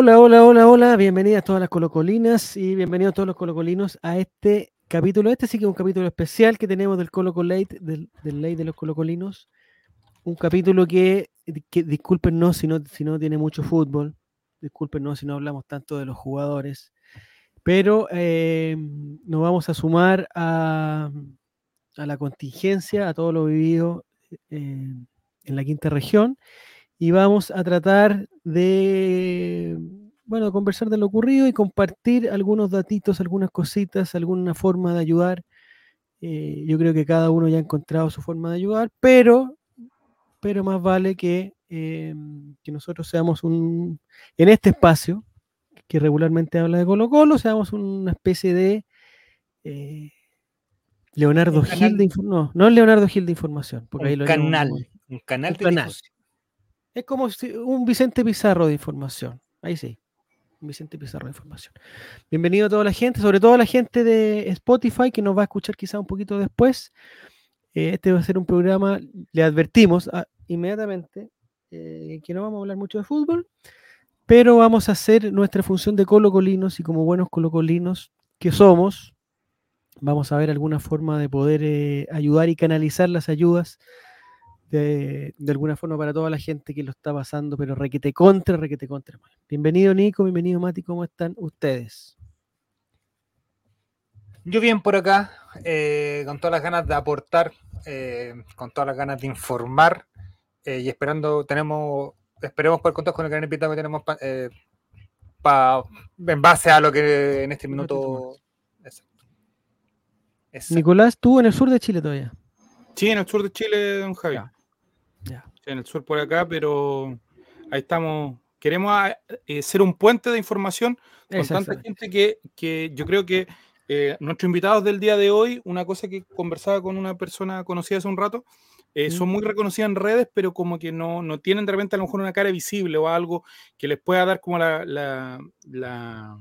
Hola, hola, hola, hola. Bienvenidas todas las colocolinas y bienvenidos todos los colocolinos a este capítulo. Este sí que es un capítulo especial que tenemos del Colo Late, del, del Ley de los colocolinos. Un capítulo que, que discúlpenos si no, si no tiene mucho fútbol, discúlpenos si no hablamos tanto de los jugadores, pero eh, nos vamos a sumar a, la contingencia, a todo lo vivido eh, en la quinta región y vamos a tratar de, bueno, conversar de lo ocurrido y compartir algunos datitos, algunas cositas, alguna forma de ayudar. Eh, yo creo que cada uno ya ha encontrado su forma de ayudar, pero, pero más vale que, eh, que nosotros seamos un, en este espacio, que regularmente habla de Colo Colo, seamos una especie de... Eh, Leonardo Gil de No, no Leonardo Gil de información. Porque un, ahí lo canal, un canal. Un canal. Es como un Vicente Pizarro de información. Ahí sí. Un Vicente Pizarro de información. Bienvenido a toda la gente, sobre todo a la gente de Spotify que nos va a escuchar quizá un poquito después. Eh, este va a ser un programa, le advertimos ah, inmediatamente eh, que no vamos a hablar mucho de fútbol, pero vamos a hacer nuestra función de colocolinos y como buenos colocolinos que somos, vamos a ver alguna forma de poder eh, ayudar y canalizar las ayudas de, alguna forma para toda la gente que lo está pasando, pero requete contra, requete contra. Bienvenido Nico, bienvenido Mati, ¿cómo están ustedes? Yo bien por acá, eh, con todas las ganas de aportar, eh, con todas las ganas de informar eh, y esperando, tenemos, esperemos poder contar con el gran invitado que tenemos pa, en base a lo que en este minuto... Nicolás, tú en el sur de Chile todavía. Sí, en el sur de Chile, don Javier en el sur por acá, pero ahí estamos. Queremos ah, eh, ser un puente de información con tanta gente que, que yo creo que eh, nuestros invitados del día de hoy, una cosa que conversaba con una persona conocida hace un rato, eh, son muy reconocidas en redes, pero como que no, no, tienen de repente a lo mejor una cara visible o algo que les pueda dar como la, la, la,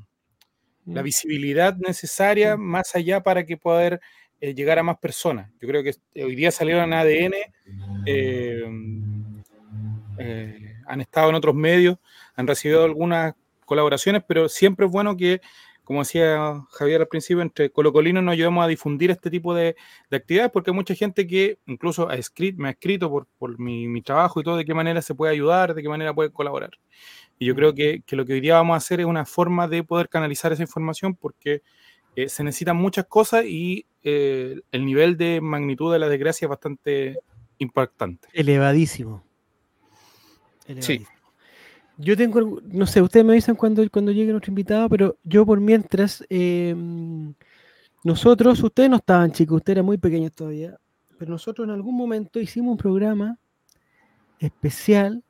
la mm. visibilidad necesaria más allá para que pueda llegar a más personas. Yo creo que hoy día salieron ADN eh, han estado en otros medios, han recibido algunas colaboraciones, pero siempre es bueno que, como decía Javier al principio, entre colocolinos nos ayudemos a difundir este tipo de, actividades, porque hay mucha gente que incluso ha escrito, me ha escrito por, por mi, trabajo y todo, de qué manera se puede ayudar, de qué manera puede colaborar. Y yo creo que, que lo que hoy día vamos a hacer es una forma de poder canalizar esa información, porque eh, se necesitan muchas cosas y eh, el nivel de magnitud de la desgracia es bastante impactante. Elevadísimo. Sí. Yo tengo, no sé, ustedes me dicen cuando, cuando llegue nuestro invitado, pero yo por mientras, em, nosotros, ustedes no estaban chicos, ustedes eran muy pequeños todavía, pero nosotros en algún momento hicimos un programa especial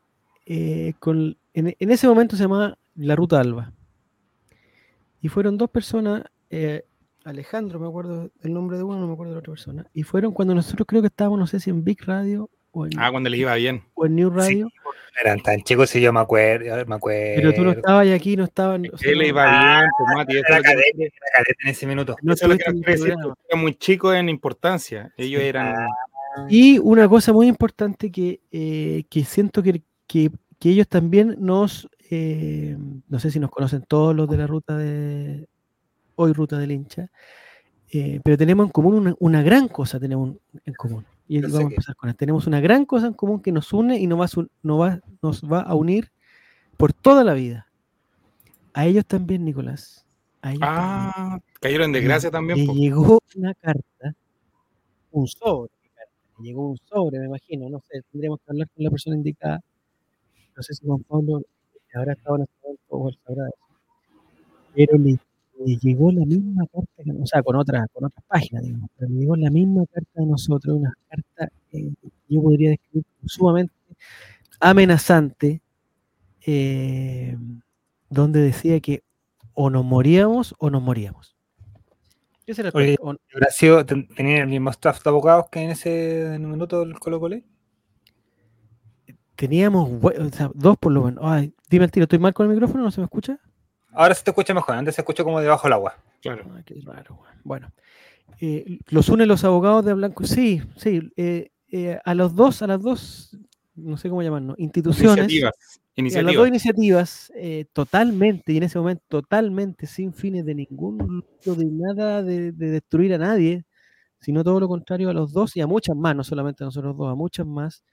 eh, con, en, ese momento se llamaba La Ruta Alba. Y fueron dos personas, eh, Alejandro, me acuerdo el nombre de uno, no me acuerdo de la otra persona, y fueron cuando nosotros creo que estábamos, no sé si en Big Radio ah, cuando les iba bien. O en New Radio. eran tan chicos y yo me acuerdo, me acuerdo. Pero tú no estabas y aquí no estaban. O sea, le iba bien, pues Mati. Era cadete, en ese minuto. No eso lo que eran muy chicos en importancia. Ellos eran. Y una cosa muy importante que, eh, que siento que, que, que, ellos también nos. Eh, no sé si nos conocen todos los de la ruta de. Hoy, ruta del hincha. Eh, pero tenemos en común una, una gran cosa, tenemos en común y vamos a empezar con Tenemos una gran cosa en común que nos une y nos va, va, nos va a unir por toda la vida. A ellos también, Nicolás. ah, cayeron en desgracia también. Le llegó una carta, un sobre. Le llegó un sobre, me imagino. No sé, tendríamos que hablar con la persona indicada. No sé si Juan Pablo habrá estado en este momento o sabrá eso. Pero le le llegó la misma carta, que, o sea, con otras con otras páginas, digamos, pero me llegó la misma carta de nosotros, una carta que yo podría describir sumamente amenazante, eh, donde decía que o nos moríamos o nos moríamos. ¿Qué será Oye, Horacio, ¿tenía el mismo staff de abogados que en ese minuto del Colo Colo? Teníamos o sea, dos por lo menos. Ay, dime el tiro, ¿estoy mal con el micrófono? ¿No se me escucha? Ahora se te escucha mejor, antes se escucha como debajo del agua. Claro. qué raro. Bueno, eh, los unen los abogados de Blanco. Sí, sí. Eh, eh, a los dos, a las dos, no sé cómo llamarnos, instituciones. Las dos iniciativas eh, totalmente, y en ese momento totalmente sin fines de ningún de nada de, destruir a nadie, sino todo lo contrario a los dos y a muchas más, no solamente a nosotros dos, a muchas más,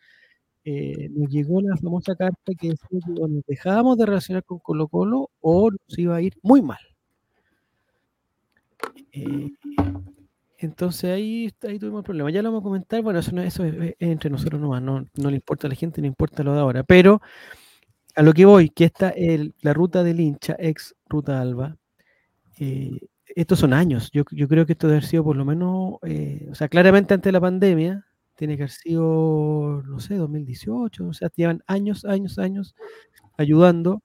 eh, nos llegó la famosa carta que decía que nos dejábamos de relacionar con Colo Colo o nos iba a ir muy mal. Eh, entonces ahí, ahí tuvimos el problema. Ya lo vamos a comentar. Bueno, eso, eso es, entre nosotros nomás. No, no le importa a la gente, no importa lo de ahora. Pero a lo que voy, que esta, el, la ruta del hincha, ex ruta Alba, eh, estos son años. Yo, yo, creo que esto debe haber sido por lo menos, o sea, claramente antes de la pandemia, tiene que haber sido, no sé, 2018. O sea, llevan años, años, años ayudando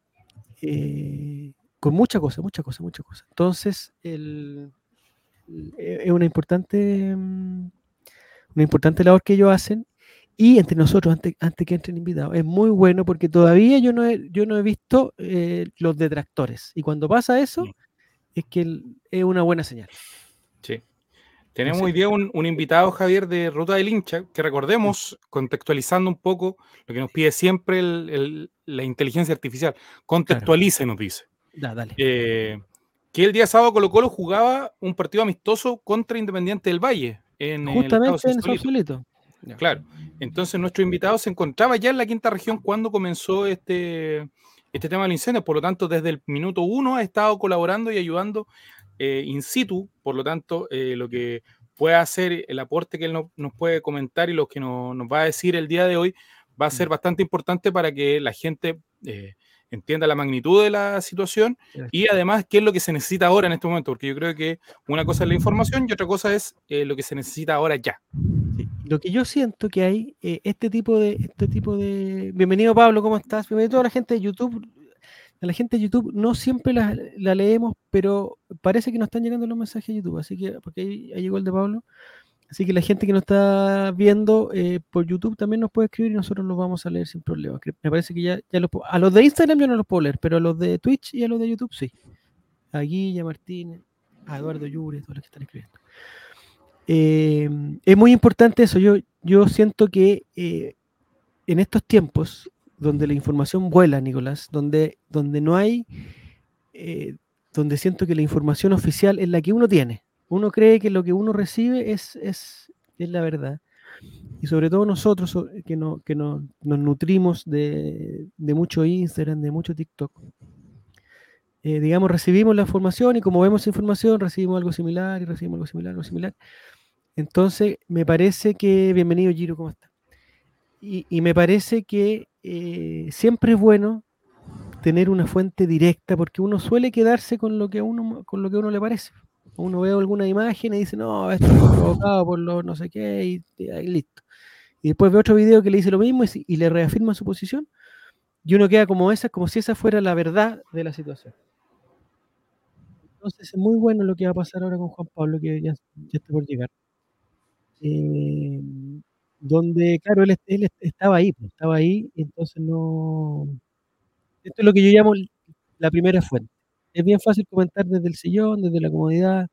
eh, con mucha cosa, mucha cosa, mucha cosa. Entonces, el eh, es una importante, mm, una importante labor que ellos hacen. Y entre nosotros, antes, antes que entren invitados, es muy bueno porque todavía yo no he, yo no he visto eh, los detractores. Y cuando pasa eso, es que es una buena señal. Sí. Tenemos hoy día un, invitado, Javier, de Ruta del Hincha, que recordemos, contextualizando un poco lo que nos pide siempre la inteligencia artificial. Contextualice, nos dice. Da, dale. Eh, que el día sábado Colo Colo jugaba un partido amistoso contra Independiente del Valle. En Justamente en Sausalito. Claro. Entonces nuestro invitado se encontraba ya en la quinta región cuando comenzó este, este tema del incendio. Por lo tanto, desde el minuto uno ha estado colaborando y ayudando eh, in situ. Por lo tanto, eh, lo que pueda hacer, el aporte que él nos puede comentar y lo que nos va a decir el día de hoy va a ser mm. bastante importante para que la gente eh, entienda la magnitud de la situación y además qué es lo que se necesita ahora en este momento, porque yo creo que una cosa es la información y otra cosa es eh, lo que se necesita ahora ya. Lo que yo siento que hay eh, este tipo de este tipo de bienvenido Pablo, ¿cómo estás? Bienvenido a toda la gente de YouTube. A la gente de YouTube no siempre la, leemos, pero parece que nos están llegando los mensajes de YouTube, así que porque ahí, ahí llegó el de Pablo. Así que la gente que nos está viendo eh, por YouTube también nos puede escribir y nosotros los vamos a leer sin problema. Me parece que ya, ya los A los de Instagram yo no los puedo leer, pero a los de Twitch y a los de YouTube sí. A Guilla, Martínez, a Eduardo Yuri, todos los que están escribiendo. Eh, es muy importante eso. Yo, yo siento que eh, en estos tiempos donde la información vuela, Nicolás, donde, donde no hay, donde siento que la información oficial es la que uno tiene uno cree que lo que uno recibe es, es, es la verdad. Y sobre todo nosotros que, no, que no, nos nutrimos de, de, mucho Instagram, de mucho TikTok. Eh, digamos, recibimos la información y como vemos información, recibimos algo similar y recibimos algo similar, algo similar. Entonces, me parece que, bienvenido Giro, ¿cómo está? Y, y me parece que eh, siempre es bueno tener una fuente directa porque uno suele quedarse con lo que uno, con lo que uno le parece uno ve alguna imagen y dice, no, esto fue provocado por los no sé qué, y, listo. Y después ve otro video que le dice lo mismo y, le reafirma su posición, y uno queda como esa, como si esa fuera la verdad de la situación. Entonces es muy bueno lo que va a pasar ahora con Juan Pablo, que ya, está por llegar. Eh, donde, claro, él, él, estaba ahí, pues, estaba ahí, y entonces no... Esto es lo que yo llamo la primera fuente es bien fácil comentar desde el sillón, desde la comodidad.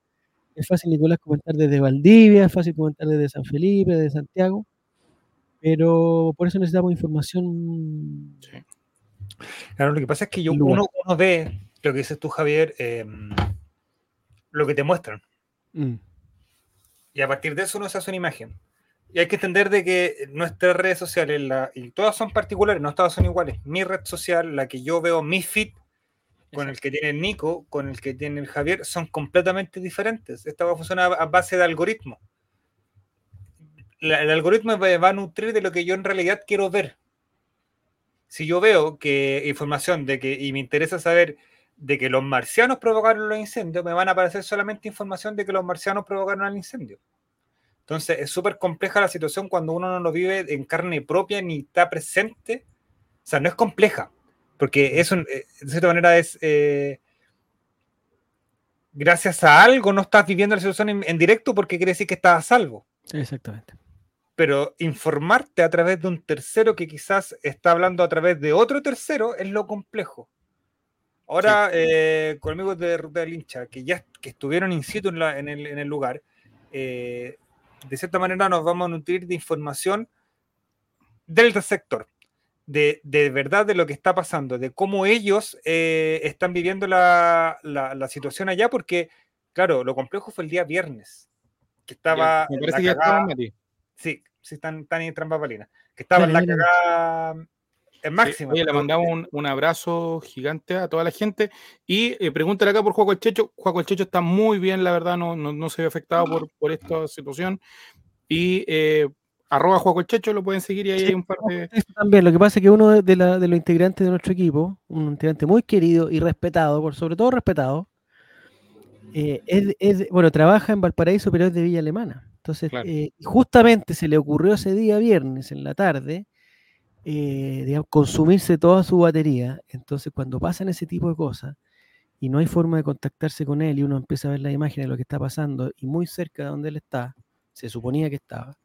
Es fácil, Nicolás, comentar desde Valdivia, es fácil comentar desde San Felipe, desde Santiago. Pero por eso necesitamos información. Claro, lo que pasa es que yo, uno, ve lo que dices tú, Javier, em, lo que te muestran. Mm. Y a partir de eso uno se hace una imagen. Y hay que entender de que nuestras redes sociales, y todas son particulares, no todas son iguales. Mi red social, la que yo veo, mi feed, con el que tiene el Nico, con el que tiene el Javier, son completamente diferentes. Esta va a funcionar a base de algoritmo. el algoritmo va a nutrir de lo que yo en realidad quiero ver. Si yo veo que información de que, y me interesa saber de que los marcianos provocaron los incendios, me van a aparecer solamente información de que los marcianos provocaron el incendio. Entonces es súper compleja la situación cuando uno no lo vive en carne propia ni está presente. O sea, no es compleja, porque eso, eh, de cierta manera, es. Eh, gracias a algo no estás viviendo la situación en, directo porque quiere decir que estás a salvo. Exactamente. Pero informarte a través de un tercero que quizás está hablando a través de otro tercero es lo complejo. Ahora, eh, con amigos de Ruta del Hincha, que ya que estuvieron in situ en, el, lugar, de cierta manera nos vamos a nutrir de información del sector de, de, verdad de lo que está pasando, de cómo ellos eh, están viviendo la, la, situación allá, porque, claro, lo complejo fue el día viernes, que estaba... me parece que cagada, Sí, sí, están, están en trampa que estaba en la cagada en máxima. le mandamos un, un, abrazo gigante a toda la gente y eh, pregúntale acá por Juaco el Checho. Juaco el Checho está muy bien, la verdad, no, no, no se ve afectado por, por esta situación. Y eh, arroba Juaco el Checho, lo pueden seguir y ahí hay un par de... También, lo que pasa es que uno de, la, de los integrantes de nuestro equipo, un integrante muy querido y respetado, por sobre todo respetado, eh, es, bueno, trabaja en Valparaíso, pero es de Villa Alemana. Entonces, eh, justamente se le ocurrió ese día viernes en la tarde, eh, consumirse toda su batería. Entonces, cuando pasan ese tipo de cosas y no hay forma de contactarse con él y uno empieza a ver la imagen de lo que está pasando y muy cerca de donde él está, se suponía que estaba,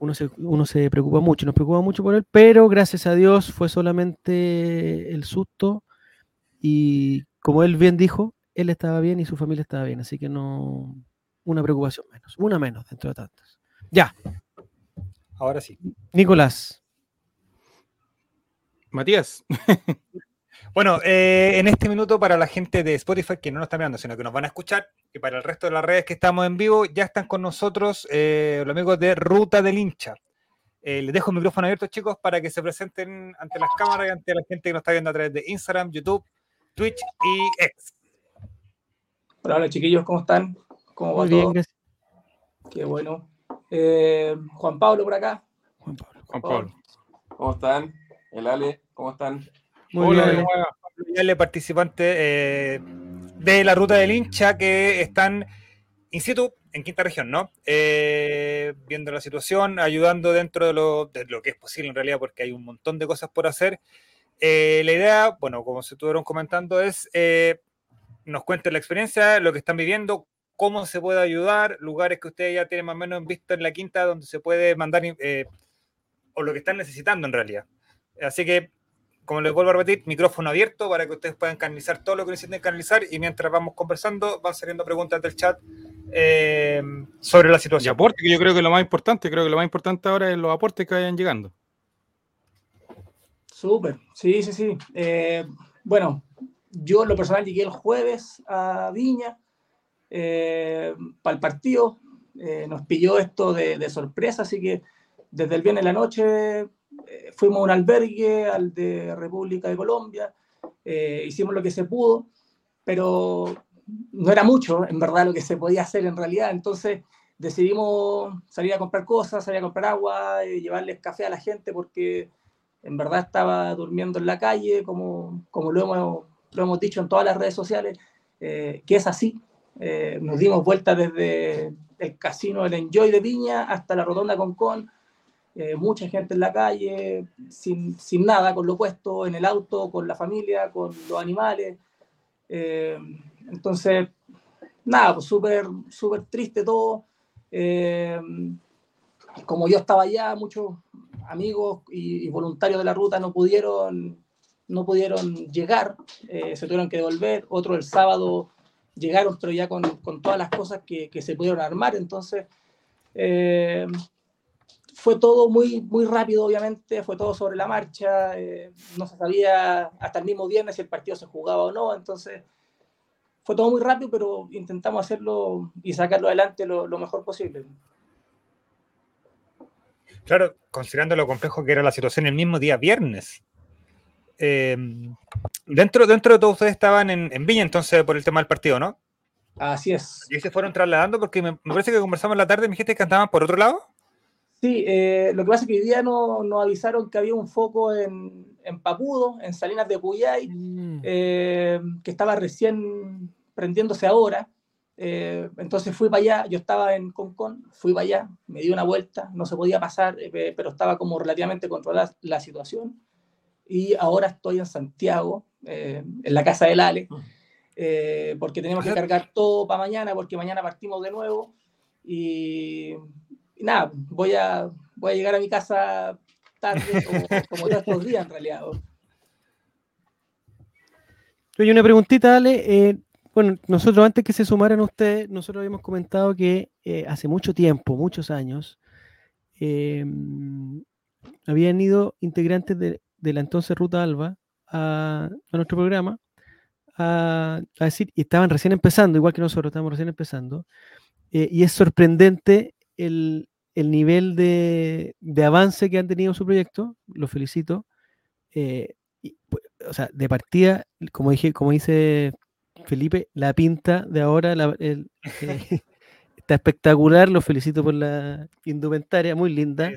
uno se, uno se preocupa mucho, nos preocupa mucho por él, pero gracias a Dios fue solamente el susto y como él bien dijo, él estaba bien y su familia estaba bien, así que no, una preocupación menos, una menos dentro de tantas. Ya. Ahora sí. Nicolás. Matías. bueno, eh, en este minuto para la gente de Spotify que no nos está mirando, sino que nos van a escuchar, y para el resto de las redes que estamos en vivo, ya están con nosotros eh, los amigos de Ruta del Hincha. Eh, les dejo el micrófono abierto, chicos, para que se presenten ante las cámaras y ante la gente que nos está viendo a través de Instagram, YouTube, Twitch y X. Hola, hola chiquillos, ¿cómo están? ¿Cómo va Muy bien, gracias. Qué bueno. Juan Pablo por acá. Juan Pablo. Juan Pablo. ¿Cómo están? El Ale, ¿cómo están? Muy bien. El participante eh, de la ruta del hincha que están in situ en quinta región, ¿no? Eh, viendo la situación, ayudando dentro de lo, de lo, que es posible en realidad, porque hay un montón de cosas por hacer. Eh, la idea, bueno, como se estuvieron comentando, es nos cuenten la experiencia, lo que están viviendo, cómo se puede ayudar, lugares que ustedes ya tienen más o menos visto en la quinta donde se puede mandar o lo que están necesitando en realidad. Así que, como les vuelvo a repetir, micrófono abierto para que ustedes puedan canalizar todo lo que necesiten canalizar y mientras vamos conversando van saliendo preguntas del chat eh, sobre la situación. Y aporte, que yo creo que lo más importante, creo que lo más importante ahora es los aportes que vayan llegando. Súper, sí, sí, sí. Eh, bueno, yo en lo personal llegué el jueves a Viña eh, para el partido. nos pilló esto de, de, sorpresa, así que desde el viernes en la noche eh, fuimos a un albergue, al de República de Colombia, eh, hicimos lo que se pudo, pero no era mucho, en verdad, lo que se podía hacer en realidad. Entonces decidimos salir a comprar cosas, salir a comprar agua, y llevarles café a la gente, porque en verdad estaba durmiendo en la calle, como, como lo, hemos, lo hemos dicho en todas las redes sociales, eh, que es así. nos dimos vuelta desde el casino El Enjoy de Viña hasta la Rotonda Concón, eh, mucha gente en la calle, sin, sin, nada, con lo puesto en el auto, con la familia, con los animales. Eh, entonces, nada, pues súper, súper triste todo. Eh, como yo estaba allá, muchos amigos y, voluntarios de la ruta no pudieron, no pudieron llegar, se tuvieron que devolver. Otros el sábado llegaron, pero ya con, con todas las cosas que, que, se pudieron armar. Entonces, fue todo muy, muy rápido, obviamente, fue todo sobre la marcha, eh, no se sabía hasta el mismo viernes si el partido se jugaba o no, entonces fue todo muy rápido, pero intentamos hacerlo y sacarlo adelante lo, mejor posible. Claro, considerando lo complejo que era la situación el mismo día viernes. Eh, dentro, dentro de todo ustedes estaban en, en, Viña entonces por el tema del partido, ¿no? Así es. Y se fueron trasladando porque me, me parece que conversamos en la tarde, me dijiste que andaban por otro lado. Sí, eh, lo que pasa es que hoy día nos no avisaron que había un foco en, en Papudo, en Salinas de Cuyay, mm. eh, que estaba recién prendiéndose ahora. Eh, entonces fui para allá, yo estaba en Concon, fui para allá, me di una vuelta, no se podía pasar, pero estaba como relativamente controlada la situación. Y ahora estoy en Santiago, en la casa del Ale, mm. porque tenemos que cargar todo para mañana, porque mañana partimos de nuevo. Y y nada, voy a, voy a llegar a mi casa tarde, como, todos estos días en realidad. Oye, una preguntita, Ale. Eh, bueno, nosotros antes que se sumaran ustedes, nosotros habíamos comentado que eh, hace mucho tiempo, muchos años, em, habían ido integrantes de de la entonces Ruta Alba a, nuestro programa a, decir, y estaban recién empezando, igual que nosotros, estábamos recién empezando, eh, y es sorprendente el, nivel de, avance que han tenido en su proyecto, lo felicito. Eh, pues, o sea, de partida, como dije, como dice Felipe, la pinta de ahora eh, está espectacular, lo felicito por la indumentaria, muy linda.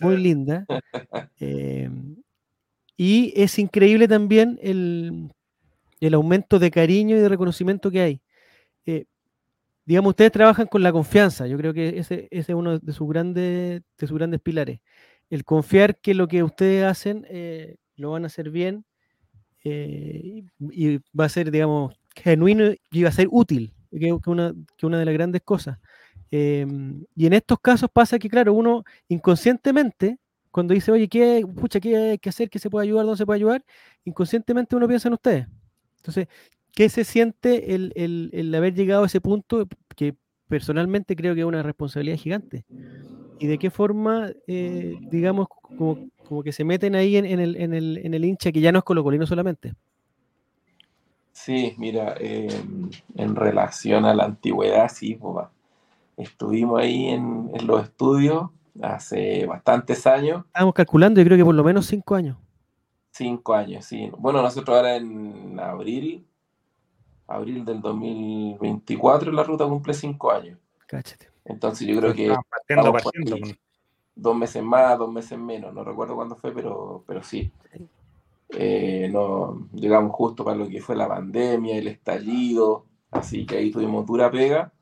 muy linda. y es increíble también el, el, aumento de cariño y de reconocimiento que hay digamos, ustedes trabajan con la confianza. Yo creo que ese, es uno de sus grandes, de sus grandes pilares. El confiar que lo que ustedes hacen eh, lo van a hacer bien eh, y va a ser, digamos, genuino y va a ser útil, que es una, que una de las grandes cosas. Em, y en estos casos pasa que, claro, uno inconscientemente, cuando dice, oye, ¿qué, pucha, ¿qué hay que hacer? ¿Qué se puede ayudar? ¿Dónde se puede ayudar? Inconscientemente uno piensa en ustedes. Entonces, ¿Qué se siente el, haber llegado a ese punto que personalmente creo que es una responsabilidad gigante? ¿Y de qué forma, eh, digamos, como, que se meten ahí en, el, en, el, hincha que ya no es colocolino solamente? Sí, mira, em, en relación a la antigüedad, sí, pues, estuvimos ahí en, los estudios hace bastantes años. Estamos calculando, yo creo que por lo menos cinco años. Cinco años, sí. Bueno, nosotros ahora en abril abril del 2024 la ruta cumple cinco años. Cáchate. Entonces yo creo que dos meses más, dos meses menos, no recuerdo cuándo fue, pero, pero sí. Eh, no, llegamos justo para lo que fue la pandemia, el estallido, así que ahí tuvimos dura pega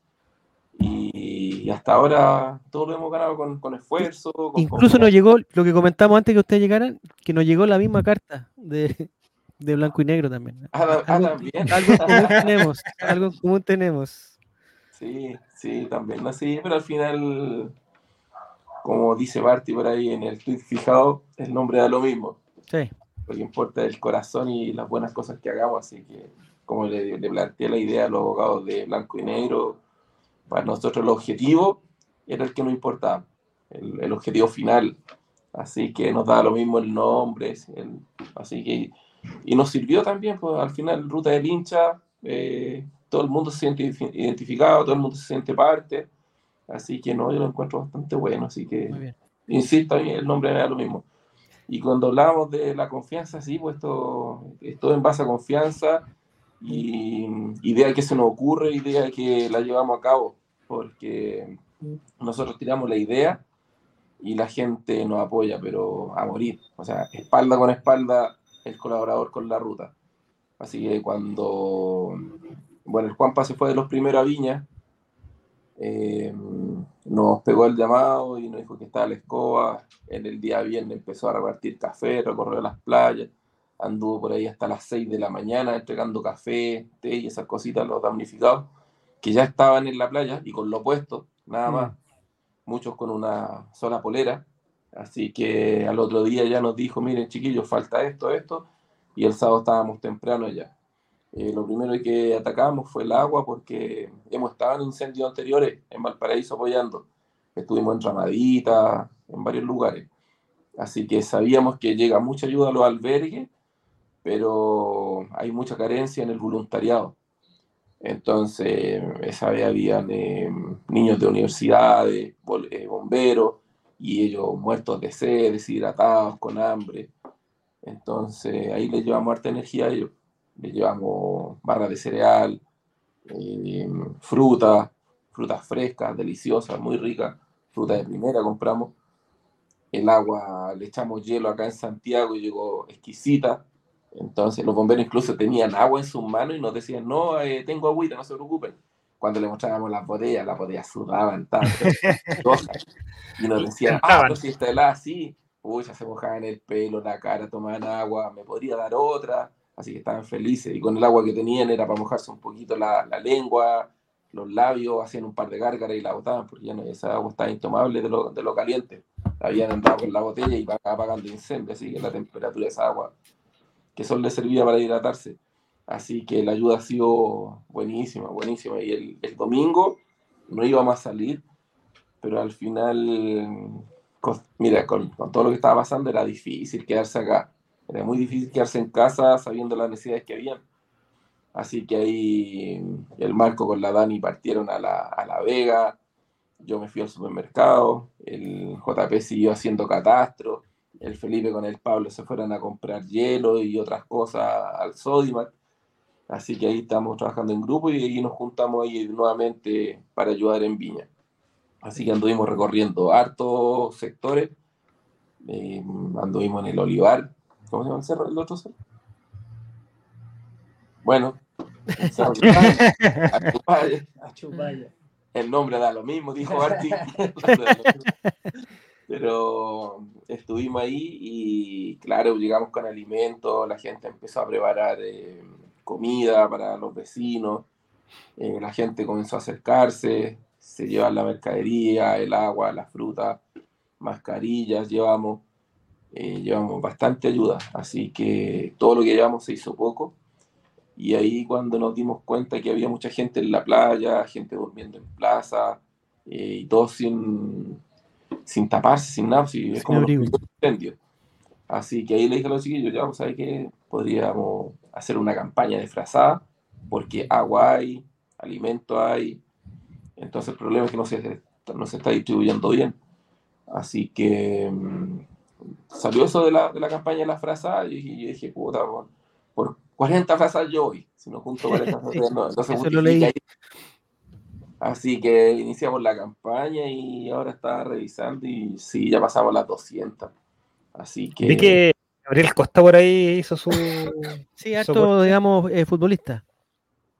y, hasta ahora todo lo hemos ganado con, esfuerzo. Incluso nos llegó, lo que comentamos antes que ustedes llegaran, que nos llegó la misma carta de, de blanco y negro también. Ah, ah también. Algo común tenemos, algo común tenemos. Sí, sí, también así, pero al final, como dice Barty por ahí en el tweet fijado, el nombre da lo mismo. Sí. Lo que importa es el corazón y las buenas cosas que hagamos, así que como le, planteé la idea a los abogados de blanco y negro, para nosotros el objetivo era el que nos importaba, el, objetivo final. Así que nos da lo mismo el nombre, así que y nos sirvió también, pues al final, ruta del hincha, eh, todo el mundo se siente identificado, todo el mundo se siente parte, así que no, yo lo encuentro bastante bueno, así que, insisto, el nombre me da lo mismo. Y cuando hablamos de la confianza, sí, pues esto, esto en base a confianza y idea que se nos ocurre, idea que la llevamos a cabo, porque nosotros tiramos la idea y la gente nos apoya, pero a morir, o sea, espalda con espalda el colaborador con la ruta. Así que cuando, bueno, el Juanpa se fue de los primeros a Viña, eh, nos pegó el llamado y nos dijo que estaba la escoba. En el día viernes empezó a repartir café, recorrió las playas, anduvo por ahí hasta las 6 de la mañana entregando café, té y esas cositas, los damnificados, que ya estaban en la playa y con lo puesto, nada mm. más. Muchos con una sola polera, Así que al otro día ya nos dijo, miren chiquillos, falta esto, esto, y el sábado estábamos temprano ya. Eh, lo primero que atacamos fue el agua porque hemos estado en incendios anteriores en Valparaíso apoyando. Estuvimos en Ramadita, en varios lugares. Así que sabíamos que llega mucha ayuda a los albergues, pero hay mucha carencia en el voluntariado. Entonces, esa vez había eh, niños de universidades, eh, bomberos, y ellos muertos de sed, deshidratados, con hambre. Entonces ahí les llevamos harta energía a ellos. Les llevamos barra de cereal, eh, fruta, frutas frescas, deliciosas, muy ricas, fruta de primera compramos. El agua, le echamos hielo acá en Santiago y llegó exquisita. Entonces los bomberos incluso tenían agua en sus manos y nos decían, no, eh, tengo agüita, no se preocupen cuando le mostrábamos las botellas, las botellas sudaban tanto. y nos decían, ah, pero si está helada así, uy, ya se mojaban el pelo, la cara, tomaban agua, me podría dar otra. Así que estaban felices. Y con el agua que tenían era para mojarse un poquito la, la lengua, los labios, hacían un par de gárgaras y la botaban, porque ya no, esa agua estaba intomable de lo, de lo caliente. Habían andado con la botella y apagando incendios, así que la temperatura de esa agua, que solo le servía para hidratarse. Así que la ayuda ha sido buenísima, buenísima. Y el, el domingo no íbamos a salir, pero al final, con, mira, con, con, todo lo que estaba pasando era difícil quedarse acá. Era muy difícil quedarse en casa sabiendo las necesidades que habían. Así que ahí el Marco con la Dani partieron a la, a la Vega, yo me fui al supermercado, el JP siguió haciendo catastro, el Felipe con el Pablo se fueron a comprar hielo y otras cosas al Sodimac Así que ahí estamos trabajando en grupo y ahí nos juntamos ahí nuevamente para ayudar en Viña. Así que anduvimos recorriendo hartos sectores. Eh, anduvimos en el Olivar. ¿Cómo se llama el cerro? ¿El otro cerro? Bueno. El El nombre da lo mismo, dijo Arti. Pero estuvimos ahí y claro, llegamos con alimentos, la gente empezó a preparar eh, comida para los vecinos, eh, la gente comenzó a acercarse, se llevan la mercadería, el agua, las frutas, mascarillas, llevamos, eh, llevamos bastante ayuda, así que todo lo que llevamos se hizo poco. Y ahí cuando nos dimos cuenta que había mucha gente en la playa, gente durmiendo en plaza, eh, y todo sin, sin taparse, sin nada, es como un incendio. Así que ahí le dije a los chiquillos, ya, pues, ¿sabes qué? Podríamos hacer una campaña disfrazada, porque agua hay, alimento hay, entonces el problema es que no se, no se está distribuyendo bien. Así que mmm, salió eso de la, de la campaña de las frazas y, y dije, puta, por, por 40 frazas yo voy, si no junto 40 frazas, no, no se. Así que iniciamos la campaña y ahora estaba revisando y sí, ya pasamos las 200. Así que... Gabriel Costa por ahí hizo su. Sí, harto, digamos, eh, futbolista.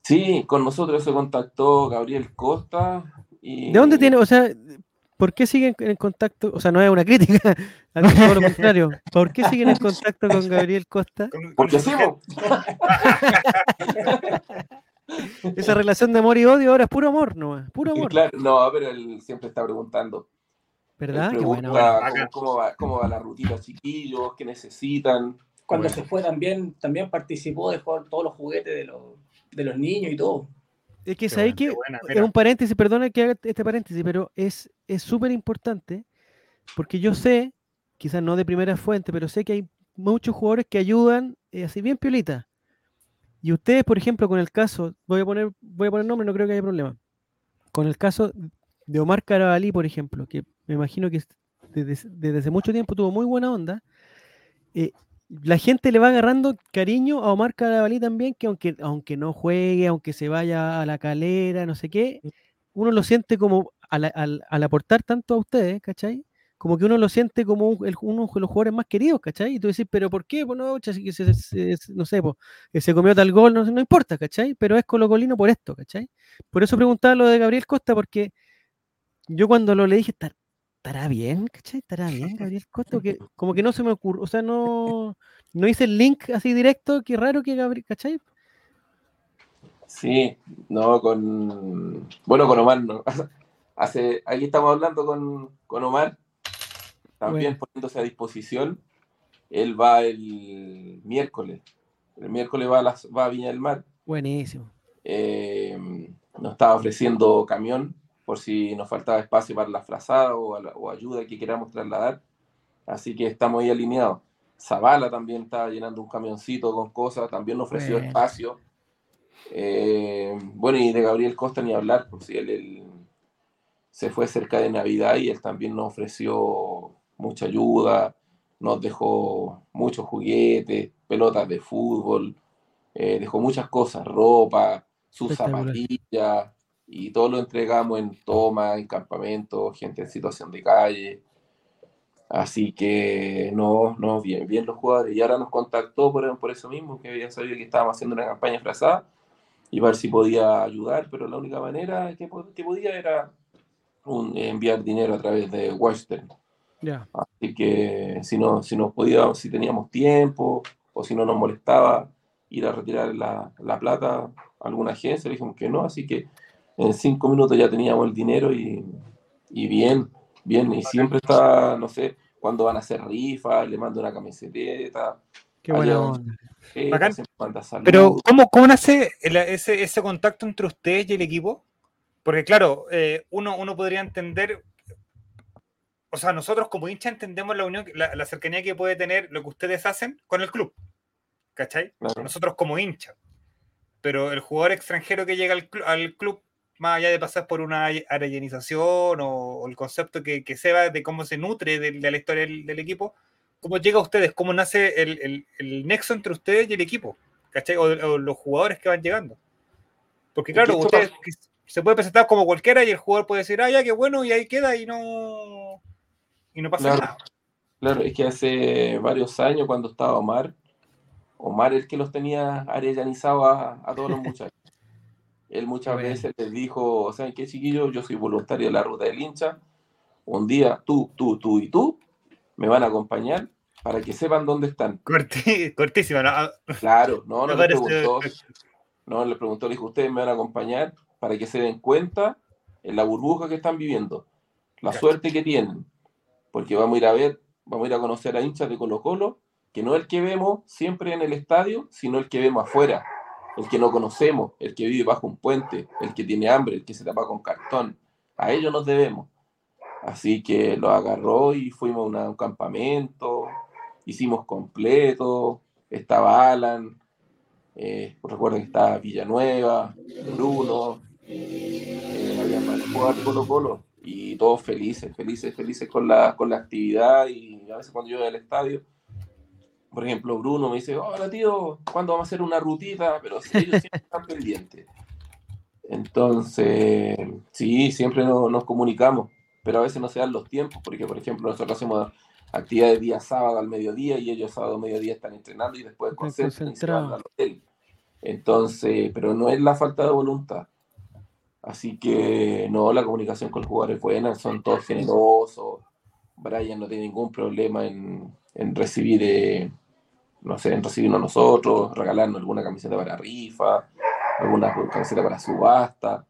Sí, con nosotros se contactó Gabriel Costa. ¿De dónde tiene? O sea, ¿por qué siguen en contacto? O sea, no es una crítica, al todo lo contrario. ¿Por qué siguen en contacto con Gabriel Costa? Porque sí, Esa relación de amor y odio ahora es puro amor, ¿no? Puro amor. Claro, no, pero él siempre está preguntando ¿Verdad? Qué bueno. ¿cómo, va, ¿Cómo va la rutita, chiquillos? ¿Qué necesitan? Cuando se fue también, también participó de jugar todos los juguetes de los, de los niños y todo. Es que sabéis que buena, es un paréntesis, perdona que haga este paréntesis, pero es súper es importante porque yo sé, quizás no de primera fuente, pero sé que hay muchos jugadores que ayudan eh, así bien piolita. Y ustedes, por ejemplo, con el caso, voy a poner, voy a poner nombre, no creo que haya problema. Con el caso de Omar Carabalí, por ejemplo, que me imagino que desde, desde mucho tiempo tuvo muy buena onda, eh, la gente le va agarrando cariño a Omar Carabalí también, que aunque, aunque no juegue, aunque se vaya a la calera, no sé qué, uno lo siente como al, al, al aportar tanto a ustedes, ¿cachai? Como que uno lo siente como el, uno de los jugadores más queridos, ¿cachai? Y tú decís, ¿pero por qué? Pues no, se, se, se, no sé, pues, eh, se comió tal gol, no, no importa, ¿cachai? Pero es colocolino por esto, ¿cachai? Por eso preguntaba lo de Gabriel Costa, porque yo cuando lo le dije, ¿estará bien? ¿Cachai? ¿Estará bien, Gabriel Coto? Que, como que no se me ocurre, o sea, no, no hice el link así directo, qué raro que Gabriel, ¿cachai? Sí, no, con. Bueno, con Omar, no. Hace, aquí estamos hablando con, con Omar, también poniéndose a disposición. Él va el miércoles. El miércoles va a, las, va a Viña del Mar. Buenísimo. Eh, nos estaba ofreciendo camión por si nos faltaba espacio para la frazada o, ayuda que queramos trasladar. Así que estamos ahí alineados. Zavala también estaba llenando un camioncito con cosas, también nos ofreció espacio. Eh, bueno, y de Gabriel Costa ni hablar, pues él, él, se fue cerca de Navidad y él también nos ofreció mucha ayuda, nos dejó muchos juguetes, pelotas de fútbol, eh, dejó muchas cosas, ropa, sus zapatillas, y todo lo entregamos en tomas, en campamentos, gente en situación de calle. Así que no, no, bien, bien los jugadores. Y ahora nos contactó por, por eso mismo, que había sabido que estábamos haciendo una campaña frazada y ver si podía ayudar, pero la única manera que, que podía era un, enviar dinero a través de Western. Yeah. Así que si, no, si nos podíamos, si teníamos tiempo o si no nos molestaba ir a retirar la, la plata a alguna agencia, le dijimos que no, así que en oh. cinco minutos ya teníamos el dinero y, y bien, bien. Y siempre está, no sé, cuando van a hacer rifas, le mando una camiseta. Qué bueno. Bacán. Pero, ¿cómo, cómo nace el, ese, ese, contacto entre ustedes y el equipo? Porque, claro, eh, uno, uno podría entender, o sea, nosotros como hincha entendemos la unión, la, la cercanía que puede tener lo que ustedes hacen con el club. ¿Cachai? Claro. Nosotros como hincha. Pero el jugador extranjero que llega al, cl al club más allá de pasar por una arellanización o, el concepto que, que se va de cómo se nutre de, la historia del, equipo, ¿cómo llega a ustedes? ¿Cómo nace el, nexo entre ustedes y el equipo? ¿Cachai? O, los jugadores que van llegando. Porque claro, ustedes se puede presentar como cualquiera y el jugador puede decir, ah, ya, qué bueno, y ahí queda y no, y no pasa nada. Claro, es que hace varios años cuando estaba Omar, Omar el que los tenía arellanizados a, todos los muchachos. Él muchas veces les dijo, ¿saben qué, chiquillos? Yo soy voluntario de la ruta del hincha. Un día tú, tú, tú y tú me van a acompañar para que sepan dónde están. cortísima, ¿no? Claro, no, no le preguntó. No, le preguntó, le dijo, ustedes me van a acompañar para que se den cuenta en la burbuja que están viviendo, la suerte que tienen, porque vamos a ir a ver, vamos a ir a conocer a hinchas de Colo Colo, que no el que vemos siempre en el estadio, sino el que vemos afuera, el que no conocemos, el que vive bajo un puente, el que tiene hambre, el que se tapa con cartón. A ellos nos debemos. Así que lo agarró y fuimos a un campamento, hicimos completo, estaba Alan, eh, que estaba Villanueva, Bruno, eh, había más Colo Colo, y todos felices, felices, felices con la, con la actividad y a veces cuando yo voy al estadio, por ejemplo, Bruno me dice, hola tío, ¿cuándo vamos a hacer una rutita? Pero ellos siempre están pendientes. Entonces, sí, siempre nos, comunicamos, pero a veces no se dan los tiempos, porque por ejemplo nosotros hacemos actividades día sábado al mediodía y ellos sábado al mediodía están entrenando y después concentran al hotel. Entonces, pero no es la falta de voluntad, Así que no, la comunicación con el jugador es buena, son todos generosos. Brian no tiene ningún problema en, recibir, eh, no sé, en recibirnos a nosotros, regalarnos alguna camiseta para rifa, alguna camiseta para subasta,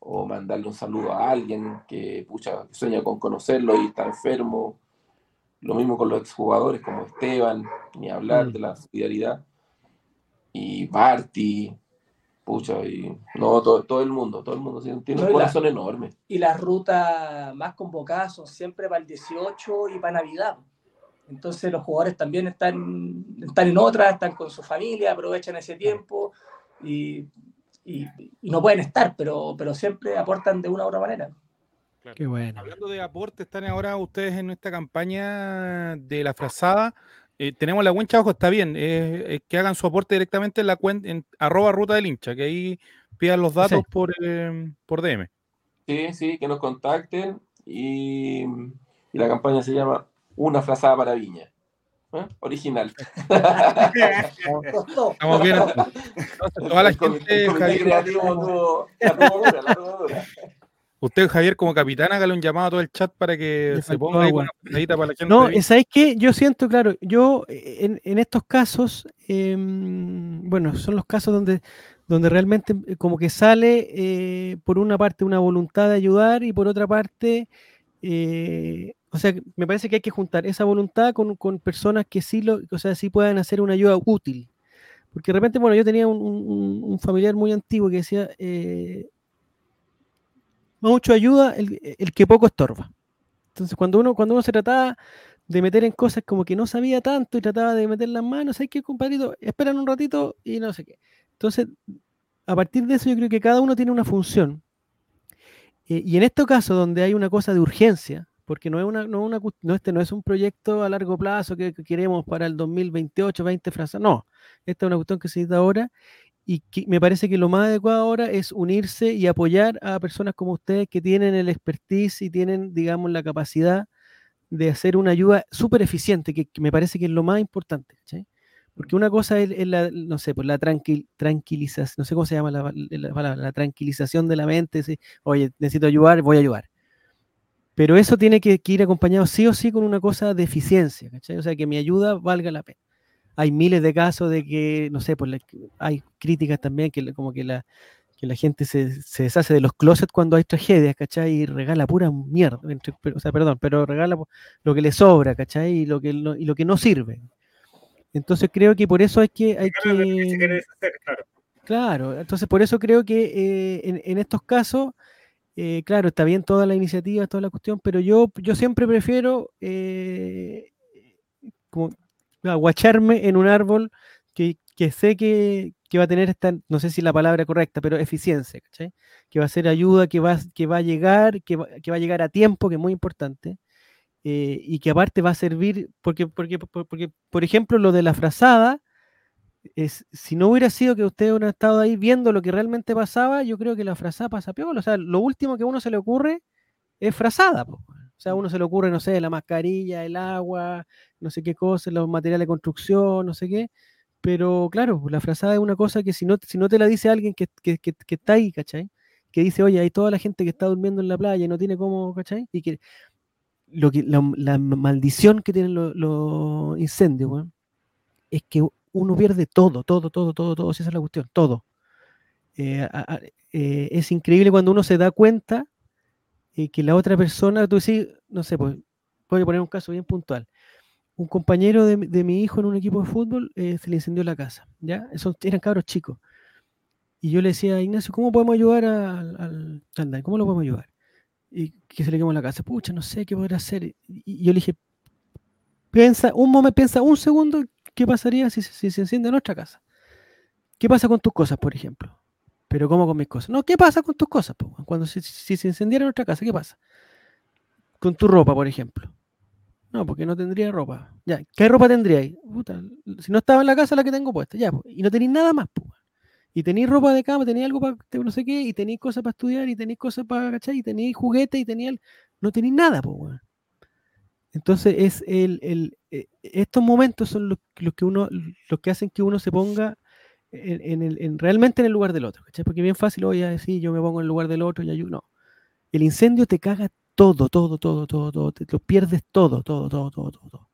o mandarle un saludo a alguien que pucha, sueña con conocerlo y está enfermo. Lo mismo con los exjugadores como Esteban, ni hablar mm. de la solidaridad. Y Barty, Pucha, y no, todo, todo el mundo, todo el mundo tiene un corazón enorme. Y las rutas más convocadas son siempre para el 18 y para Navidad. Entonces los jugadores también están, están en otras, están con su familia, aprovechan ese tiempo y, y, no pueden estar, pero, pero siempre aportan de una u otra manera. Qué bueno. Hablando de aporte, están ahora ustedes en esta campaña de la frazada. Eh, tenemos la cuenta abajo, está bien, que hagan su aporte directamente en la cuenta, en arroba ruta del hincha, que ahí pidan los datos por, em, por DM. Sí, sí, que nos contacten y, la campaña se llama Una frazada para Viña. ¿eh? Original. Estamos bien. toda la gente. Usted, Javier, como capitán, hágale un llamado a todo el chat para que se ponga ahí una para la gente. No, ¿sabes qué? Yo siento, claro, yo en, estos casos, em, bueno, son los casos donde, donde realmente eh, como que sale eh, por una parte una voluntad de ayudar y por otra parte, eh, o sea, me parece que hay que juntar esa voluntad con, personas que sí, lo, o sea, sí puedan hacer una ayuda útil. Porque de repente, bueno, yo tenía un, familiar muy antiguo que decía, mucho ayuda el, que poco estorba. Entonces, cuando uno, cuando uno se trataba de meter en cosas como que no sabía tanto y trataba de meter las manos, hay que, compadrito, esperan un ratito y no sé qué. Entonces, a partir de eso, yo creo que cada uno tiene una función. Eh, y en este caso, donde hay una cosa de urgencia, porque no es una, este no es un proyecto a largo plazo que, queremos para el 2028, 20 frases, no, esta es una cuestión que se necesita ahora y me parece que lo más adecuado ahora es unirse y apoyar a personas como ustedes que tienen el expertise y tienen, digamos, la capacidad de hacer una ayuda súper eficiente, que, me parece que es lo más importante. Porque una cosa es, la, no sé, pues la tranquil, tranquilización, no sé cómo se llama la, la, tranquilización de la mente, oye, necesito ayudar, voy a ayudar. Pero eso tiene que, que, ir acompañado sí o sí con una cosa de eficiencia, ¿cachai? O sea, que mi ayuda valga la pena hay miles de casos de que, no sé, pues hay críticas también que como que la, que la gente se, se, deshace de los closets cuando hay tragedias, ¿cachai? Y regala pura mierda, o sea, perdón, pero regala lo que le sobra, ¿cachai? Y lo que, y lo que no sirve. Entonces creo que por eso hay que... Hay que claro. claro. entonces por eso creo que eh, en, en, estos casos eh, claro, está bien toda la iniciativa, toda la cuestión, pero yo, yo siempre prefiero eh, aguacharme en un árbol que, sé que, va a tener esta, no sé si la palabra correcta, pero eficiencia, Que va a ser ayuda, que va, que va a llegar, que va, que va a llegar a tiempo, que es muy importante, eh, y que aparte va a servir, porque, porque, porque, por ejemplo, lo de la frazada, si no hubiera sido que ustedes hubieran estado ahí viendo lo que realmente pasaba, yo creo que la frazada pasa peor. O sea, lo último que a uno se le ocurre es frazada. O sea, a uno se le ocurre, no sé, la mascarilla, el agua, no sé qué cosas, los materiales de construcción, no sé qué. Pero claro, la frazada es una cosa que si no, si no te la dice alguien que, que, que, está ahí, ¿cachai? Que dice, oye, hay toda la gente que está durmiendo en la playa y no tiene cómo, ¿cachai? Y que, lo que la, maldición que tienen los, incendios, es que uno pierde todo, todo, todo, todo, todo, esa es la cuestión, todo. Eh, eh, es increíble cuando uno se da cuenta eh, que la otra persona, tú decís, no sé, pues, voy a poner un caso bien puntual. Un compañero de, mi hijo en un equipo de fútbol se le incendió la casa, ¿ya? Esos eran cabros chicos. Y yo le decía, Ignacio, ¿cómo podemos ayudar al, al ¿Cómo lo podemos ayudar? Y que se le quemó la casa. Pucha, no sé qué podrá hacer. Y, yo le dije, piensa, un momento, piensa un segundo ¿qué pasaría si, se enciende en nuestra casa? ¿Qué pasa con tus cosas, por ejemplo? Pero ¿cómo con mis cosas? No, ¿qué pasa con tus cosas? Cuando si, se encendiera en nuestra casa, ¿qué pasa? Con tu ropa, por ejemplo. No, porque no tendría ropa. Ya, ¿qué ropa tendría ahí? si no estaba en la casa, la que tengo puesta. Ya, y no tenéis nada más. Y tenéis ropa de cama, tenéis algo para no sé qué, y tenéis cosas para estudiar, y tenéis cosas para, ¿cachai? Y tenéis juguetes, y tenéis... No tenéis nada, pues, entonces, es el, eh, estos momentos son los, que uno, los que hacen que uno se ponga en, el, realmente en el lugar del otro. ¿cachai? Porque bien fácil voy a decir, yo me pongo en el lugar del otro y ayudo. No. El incendio te caga todo, todo, todo, todo, todo. Te lo pierdes todo, todo, todo, todo, todo.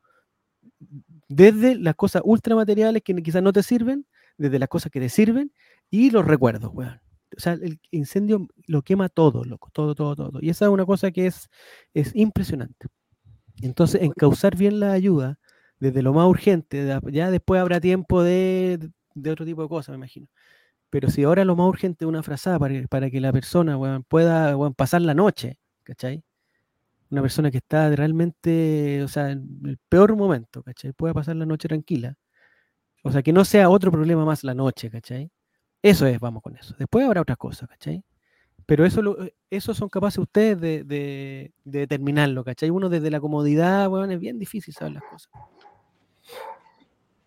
Desde las cosas ultramateriales que quizás no te sirven, desde las cosas que te sirven y los recuerdos, weón. O sea, el incendio lo quema todo, loco, todo, todo, todo. Y esa es una cosa que es, es impresionante. Entonces, en causar bien la ayuda, desde lo más urgente, ya después habrá tiempo de, otro tipo de cosas, me imagino. Pero si ahora lo más urgente es una frazada para, que la persona pueda pasar la noche, ¿cachai? Una persona que está realmente, o sea, en el peor momento, ¿cachai? Pueda pasar la noche tranquila. O sea, que no sea otro problema más la noche, ¿cachai? Eso es, vamos con eso. Después habrá otras cosas, ¿cachai? Pero eso, lo, eh, eso son capaces ustedes de, de, determinarlo, ¿cachai? Uno desde la comodidad, bueno, es bien difícil saber las cosas.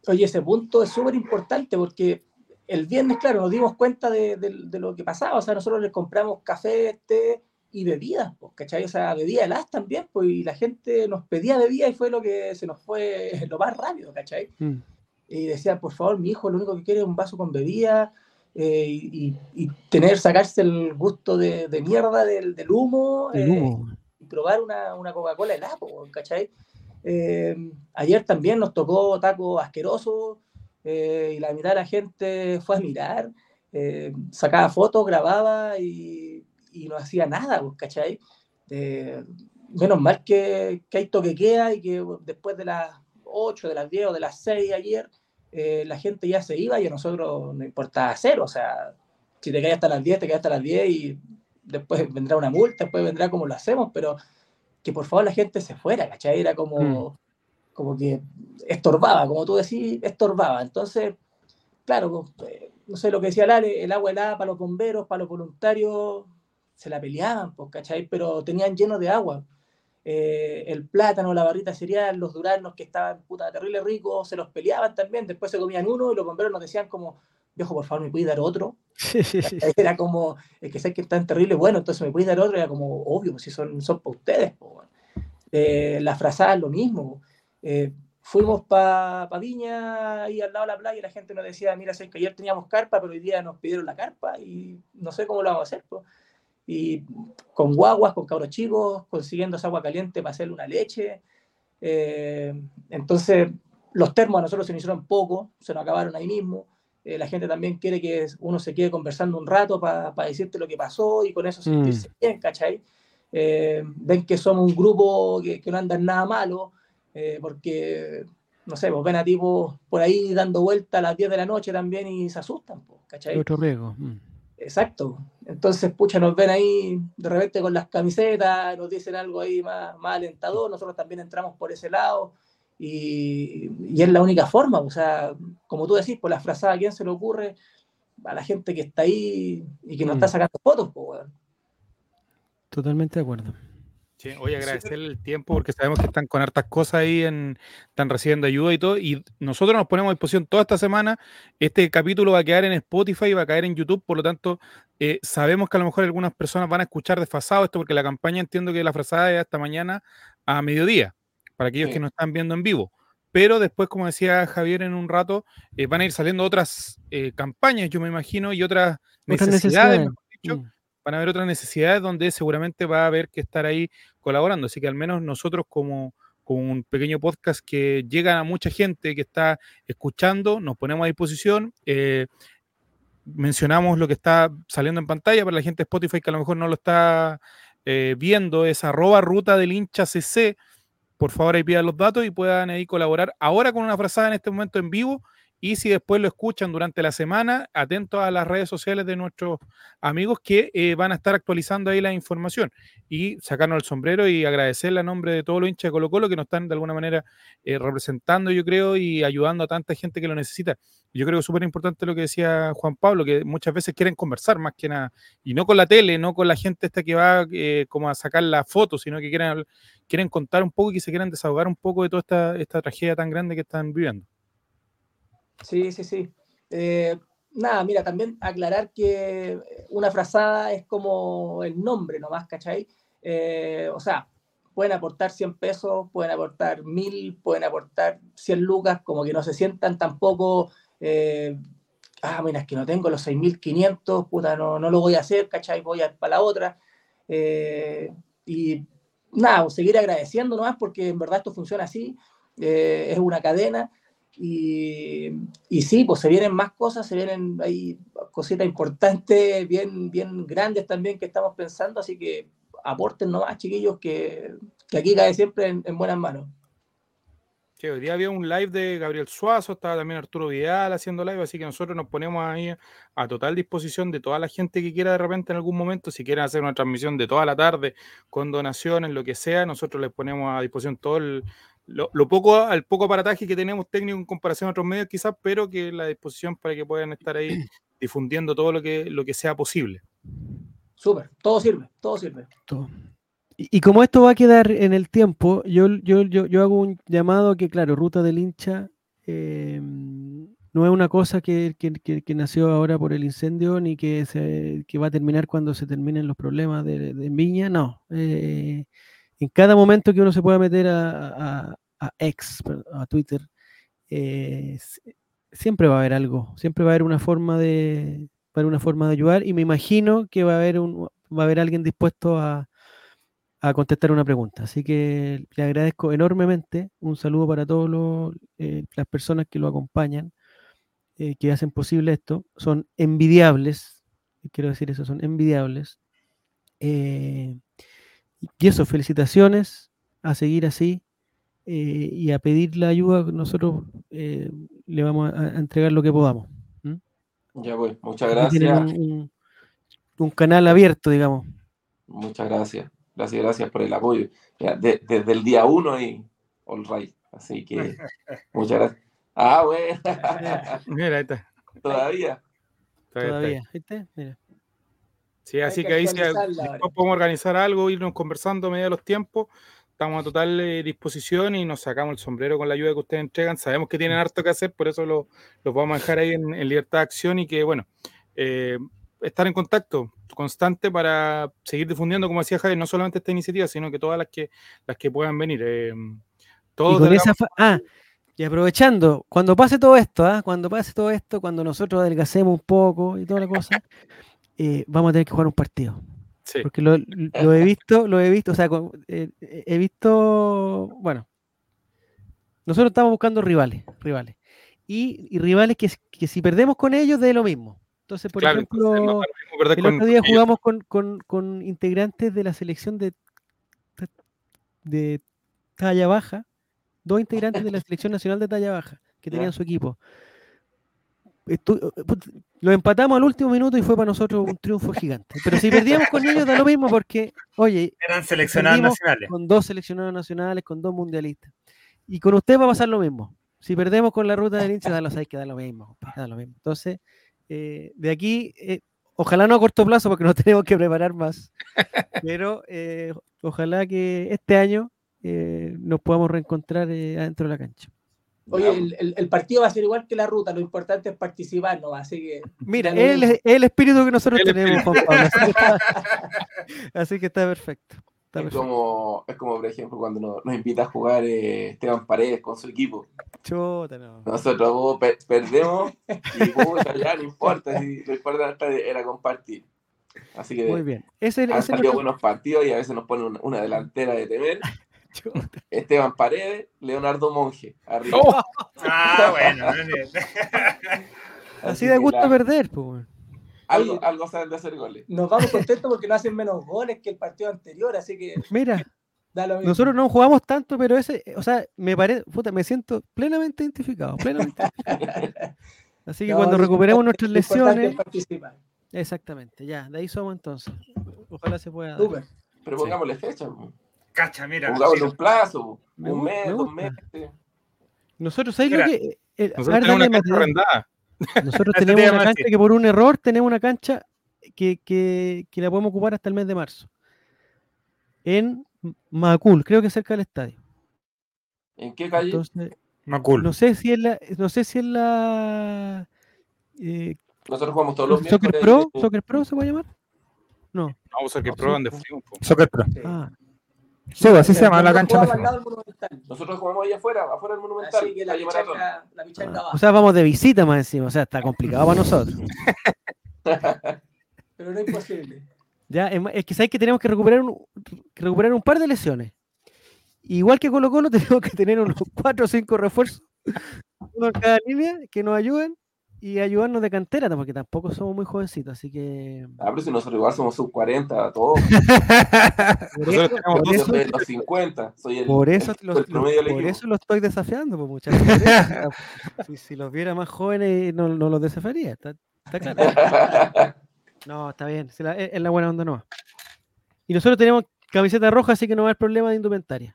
Oye, ese punto es súper importante porque el viernes, claro, nos dimos cuenta de, lo que pasaba. O sea, nosotros les compramos café, té y bebidas, pues, ¿cachai? O sea, bebidas heladas también, pues, y la gente nos pedía bebidas y fue lo que se nos fue lo más rápido, ¿cachai? Mm. Y decía, por favor, mi hijo lo único que quiere es un vaso con bebida, eh, y, tener, sacarse el gusto de, mierda del, humo, eh, y probar una, una Coca-Cola helada, ¿cachai? Eh, ayer también nos tocó taco asqueroso y la mitad de la gente fue a mirar, sacaba fotos, grababa y, y, no hacía nada, ¿cachai? menos mal que, que hay toque queda y que después de las 8, de las 10 o de las 6 ayer eh, la gente ya se iba y a nosotros no importa hacer, o sea, si te caes hasta las 10, te caes hasta las 10 y después vendrá una multa, después vendrá como lo hacemos, pero que por favor la gente se fuera, ¿cachai? Era como, mm. como que estorbaba, como tú decís, estorbaba. Entonces, claro, eh, no sé lo que decía Lale, el agua helada para los bomberos, para los voluntarios, se la peleaban, pues, ¿cachai? Pero tenían lleno de agua. Eh, el plátano, la barrita cereal, los duranos que estaban puta terrible ricos, se los peleaban también, después se comían uno y los bomberos nos decían como, viejo, por favor, ¿me puedes dar otro? Era como, es que sé que están terrible, bueno, entonces me puedes dar otro, era como, obvio, si son, son para ustedes. Eh, la frazada lo mismo. Eh, fuimos para pa Viña, ahí al lado de la playa, y la gente nos decía, mira, sé que ayer teníamos carpa, pero hoy día nos pidieron la carpa y no sé cómo lo vamos a hacer. Pues y con guaguas, con cabros chicos, consiguiendo esa agua caliente para hacerle una leche. Eh, entonces, los termos a nosotros se nos hicieron poco, se nos acabaron ahí mismo. Eh, la gente también quiere que uno se quede conversando un rato para decirte lo que pasó y con eso sentirse mm. bien, ¿cachai? Eh, ven que somos un grupo que, no anda en nada malo, porque, no sé, pues ven a tipos por ahí dando vuelta a las 10 de la noche también y se asustan, ¿cachai? Otro riesgo. Mm. Exacto. Entonces, pucha, nos ven ahí de repente con las camisetas, nos dicen algo ahí más, más alentador, nosotros también entramos por ese lado y, es la única forma, o sea, como tú decís, por la frazada, ¿a quién se le ocurre? A la gente que está ahí y que nos está mm. sacando fotos, pues, Totalmente de acuerdo. Sí, voy a agradecerle el tiempo porque sabemos que están con hartas cosas ahí, en, están recibiendo ayuda y todo. Y nosotros nos ponemos a disposición toda esta semana. Este capítulo va a quedar en Spotify y va a caer en YouTube. Por lo tanto, eh, sabemos que a lo mejor algunas personas van a escuchar desfasado esto porque la campaña entiendo que la frazada es hasta mañana a mediodía, para aquellos que nos están viendo en vivo. Pero después, como decía Javier en un rato, eh, van a ir saliendo otras eh, campañas, yo me imagino, y otras necesidades, mm van a haber otras necesidades donde seguramente va a haber que estar ahí colaborando. Así que al menos nosotros como, un pequeño podcast que llega a mucha gente que está escuchando, nos ponemos a disposición. Eh, mencionamos lo que está saliendo en pantalla para la gente de Spotify que a lo mejor no lo está eh, viendo, es arroba ruta del hincha. Por favor, ahí pidan los datos y puedan ahí colaborar ahora con una frazada en este momento en vivo y si después lo escuchan durante la semana, atentos a las redes sociales de nuestros amigos que eh, van a estar actualizando ahí la información. Y sacarnos el sombrero y agradecerle a nombre de todos los hinchas de Colo Colo que nos están de alguna manera eh, representando, yo creo, y ayudando a tanta gente que lo necesita. Yo creo que es súper importante lo que decía Juan Pablo, que muchas veces quieren conversar más que nada. Y no con la tele, no con la gente esta que va eh, como a sacar la foto, sino que quieren, quieren contar un poco y que se quieran desahogar un poco de toda esta, esta tragedia tan grande que están viviendo. Sí, sí, sí. Eh, nada, mira, también aclarar que una frazada es como el nombre nomás, ¿cachai? Eh, o sea, pueden aportar 100 pesos, pueden aportar 1000, pueden aportar 100 lucas, como que no se sientan tampoco, eh, ah, mira, es que no tengo los 6500, puta, no, no lo voy a hacer, ¿cachai? Voy a para la otra. y nada, seguir agradeciendo nomás, porque en verdad esto funciona así, es una cadena y, y, sí, pues se vienen más cosas, se vienen ahí cositas importantes, bien, bien grandes también que estamos pensando, así que aporten nomás, chiquillos, que, que aquí cae siempre en, buenas manos. Sí, hoy día había un live de Gabriel Suazo, estaba también Arturo Vidal haciendo live, así que nosotros nos ponemos ahí a total disposición de toda la gente que quiera de repente en algún momento, si quieren hacer una transmisión de toda la tarde con donaciones, lo que sea, nosotros les ponemos a disposición todo el, lo, poco, al poco aparataje que tenemos técnico en comparación a otros medios quizás, pero que la disposición para que puedan estar ahí difundiendo todo lo que, lo que sea posible. Súper, todo sirve, todo sirve. Y, como esto va a quedar en el tiempo, yo, yo, yo, hago un llamado que, claro, Ruta del Hincha em, no es una cosa que, nació ahora por el incendio ni que, se, va a terminar cuando se terminen los problemas de, de Viña, no. Eh, en cada momento que uno se pueda meter a, a, X, a Twitter, eh, siempre va a haber algo, siempre va a haber una forma de, una forma de ayudar y me imagino que va a haber, un, va a haber alguien dispuesto a, contestar una pregunta. Así que le agradezco enormemente. Un saludo para todas eh, las personas que lo acompañan, eh, que hacen posible esto. Son envidiables, quiero decir eso, son envidiables. Y eso, felicitaciones, a seguir así eh, y a pedir la ayuda, nosotros eh, le vamos a, entregar lo que podamos. Ya pues, muchas gracias. Un, un, canal abierto, digamos. Muchas gracias. Gracias, gracias por el apoyo. desde el día uno y all right. Así que muchas gracias. Ah, bueno. Mira, ahí está. Todavía. Todavía. ¿Viste? Mira. Sí, así que, ahí sí, podemos organizar algo, irnos conversando a medida de los tiempos. Estamos a total eh, disposición y nos sacamos el sombrero con la ayuda que ustedes entregan. Sabemos que tienen harto que hacer, por eso lo, los vamos a dejar ahí en, libertad de acción y que, bueno, eh, estar en contacto constante para seguir difundiendo, como decía Javier, no solamente esta iniciativa, sino que todas las que, las que puedan venir. Eh, todos ah, y aprovechando, cuando pase todo esto, ¿ah? cuando pase todo esto, cuando nosotros adelgacemos un poco y toda la cosa, eh, vamos a tener que jugar un partido. Porque lo, he visto, lo he visto, o sea, eh, he visto, bueno, nosotros estamos buscando rivales, rivales. Y, rivales que, que, si perdemos con ellos, de lo mismo. Entonces, por ejemplo, el otro día jugamos con, con, con, integrantes de la selección de, de talla baja, dos integrantes de la selección nacional de talla baja que tenían su equipo lo empatamos al último minuto y fue para nosotros un triunfo gigante. Pero si perdíamos con ellos da lo mismo porque, oye, eran seleccionados nacionales. Con dos seleccionados nacionales, con dos mundialistas. Y con usted va a pasar lo mismo. Si perdemos con la ruta del hincha, da lo, hay que da lo mismo, da lo mismo. Entonces, eh, de aquí, eh, ojalá no a corto plazo porque nos tenemos que preparar más. Pero eh, ojalá que este año nos podamos reencontrar adentro de la cancha. Oye, el, partido va a ser igual que la ruta, lo importante es participar, ¿no? Así que. Mira, es el, espíritu que nosotros tenemos, Juan Pablo. Así que está, perfecto. es, como, es como, por ejemplo, cuando nos, invita a jugar eh, Esteban Paredes con su equipo. Chuta, no. Nosotros perdemos y puta, ya no importa, si lo importante era compartir. Así que Muy bien. Ese, han salido buenos partidos y a veces nos ponen una delantera de temer. Esteban Paredes, Leonardo Monge. Arriba. Oh. Ah, bueno. Así, de gusto perder, pues. Algo, algo saben de hacer goles. Nos vamos contentos porque no hacen menos goles que el partido anterior, así que. Mira, nosotros no jugamos tanto, pero ese, o sea, me parece, puta, me siento plenamente identificado, plenamente Así que cuando recuperemos nuestras lesiones. Exactamente, ya, de ahí somos entonces. Ojalá se pueda. Dar. Pero pongámosle fecha. Cacha, mira. Jugamos un plazo, un mes, dos meses. Nosotros, ¿sabes lo que? Eh, nosotros tenemos una cancha Nosotros tenemos una cancha que por un error tenemos una cancha que, que, que, la podemos ocupar hasta el mes de marzo. En Macul, creo que cerca del estadio. ¿En qué calle? Macul. No sé si es la. No sé si es la. Eh, Nosotros jugamos todos los Soccer Pro, ¿Soccer Pro se puede llamar? No. No, Soccer Pro, donde fuimos. Soccer Pro. Ah. Sí, pues, así se llama la cancha. Nosotros jugamos ahí afuera, afuera del Monumental. Así que la, la O sea, vamos de visita más encima, o sea, está complicado para nosotros. Pero no es imposible. Ya, es que sabes que tenemos que recuperar un, que recuperar un par de lesiones. Igual que Colo Colo, tenemos que tener unos 4 o 5 refuerzos, uno en cada línea, que nos ayuden y ayudarnos de cantera, porque tampoco somos muy jovencitos, así que. Ah, pero si nosotros igual somos sub 40, todos. por eso, por eso, de los 50. Soy el, por eso, el, los, por eso lo estoy desafiando, pues, muchachos. si, si, los viera más jóvenes, no, no los desafiaría. Está, está claro. No, está bien. Es la, es la buena onda no. Y nosotros tenemos camiseta roja, así que no va a haber problema de indumentaria.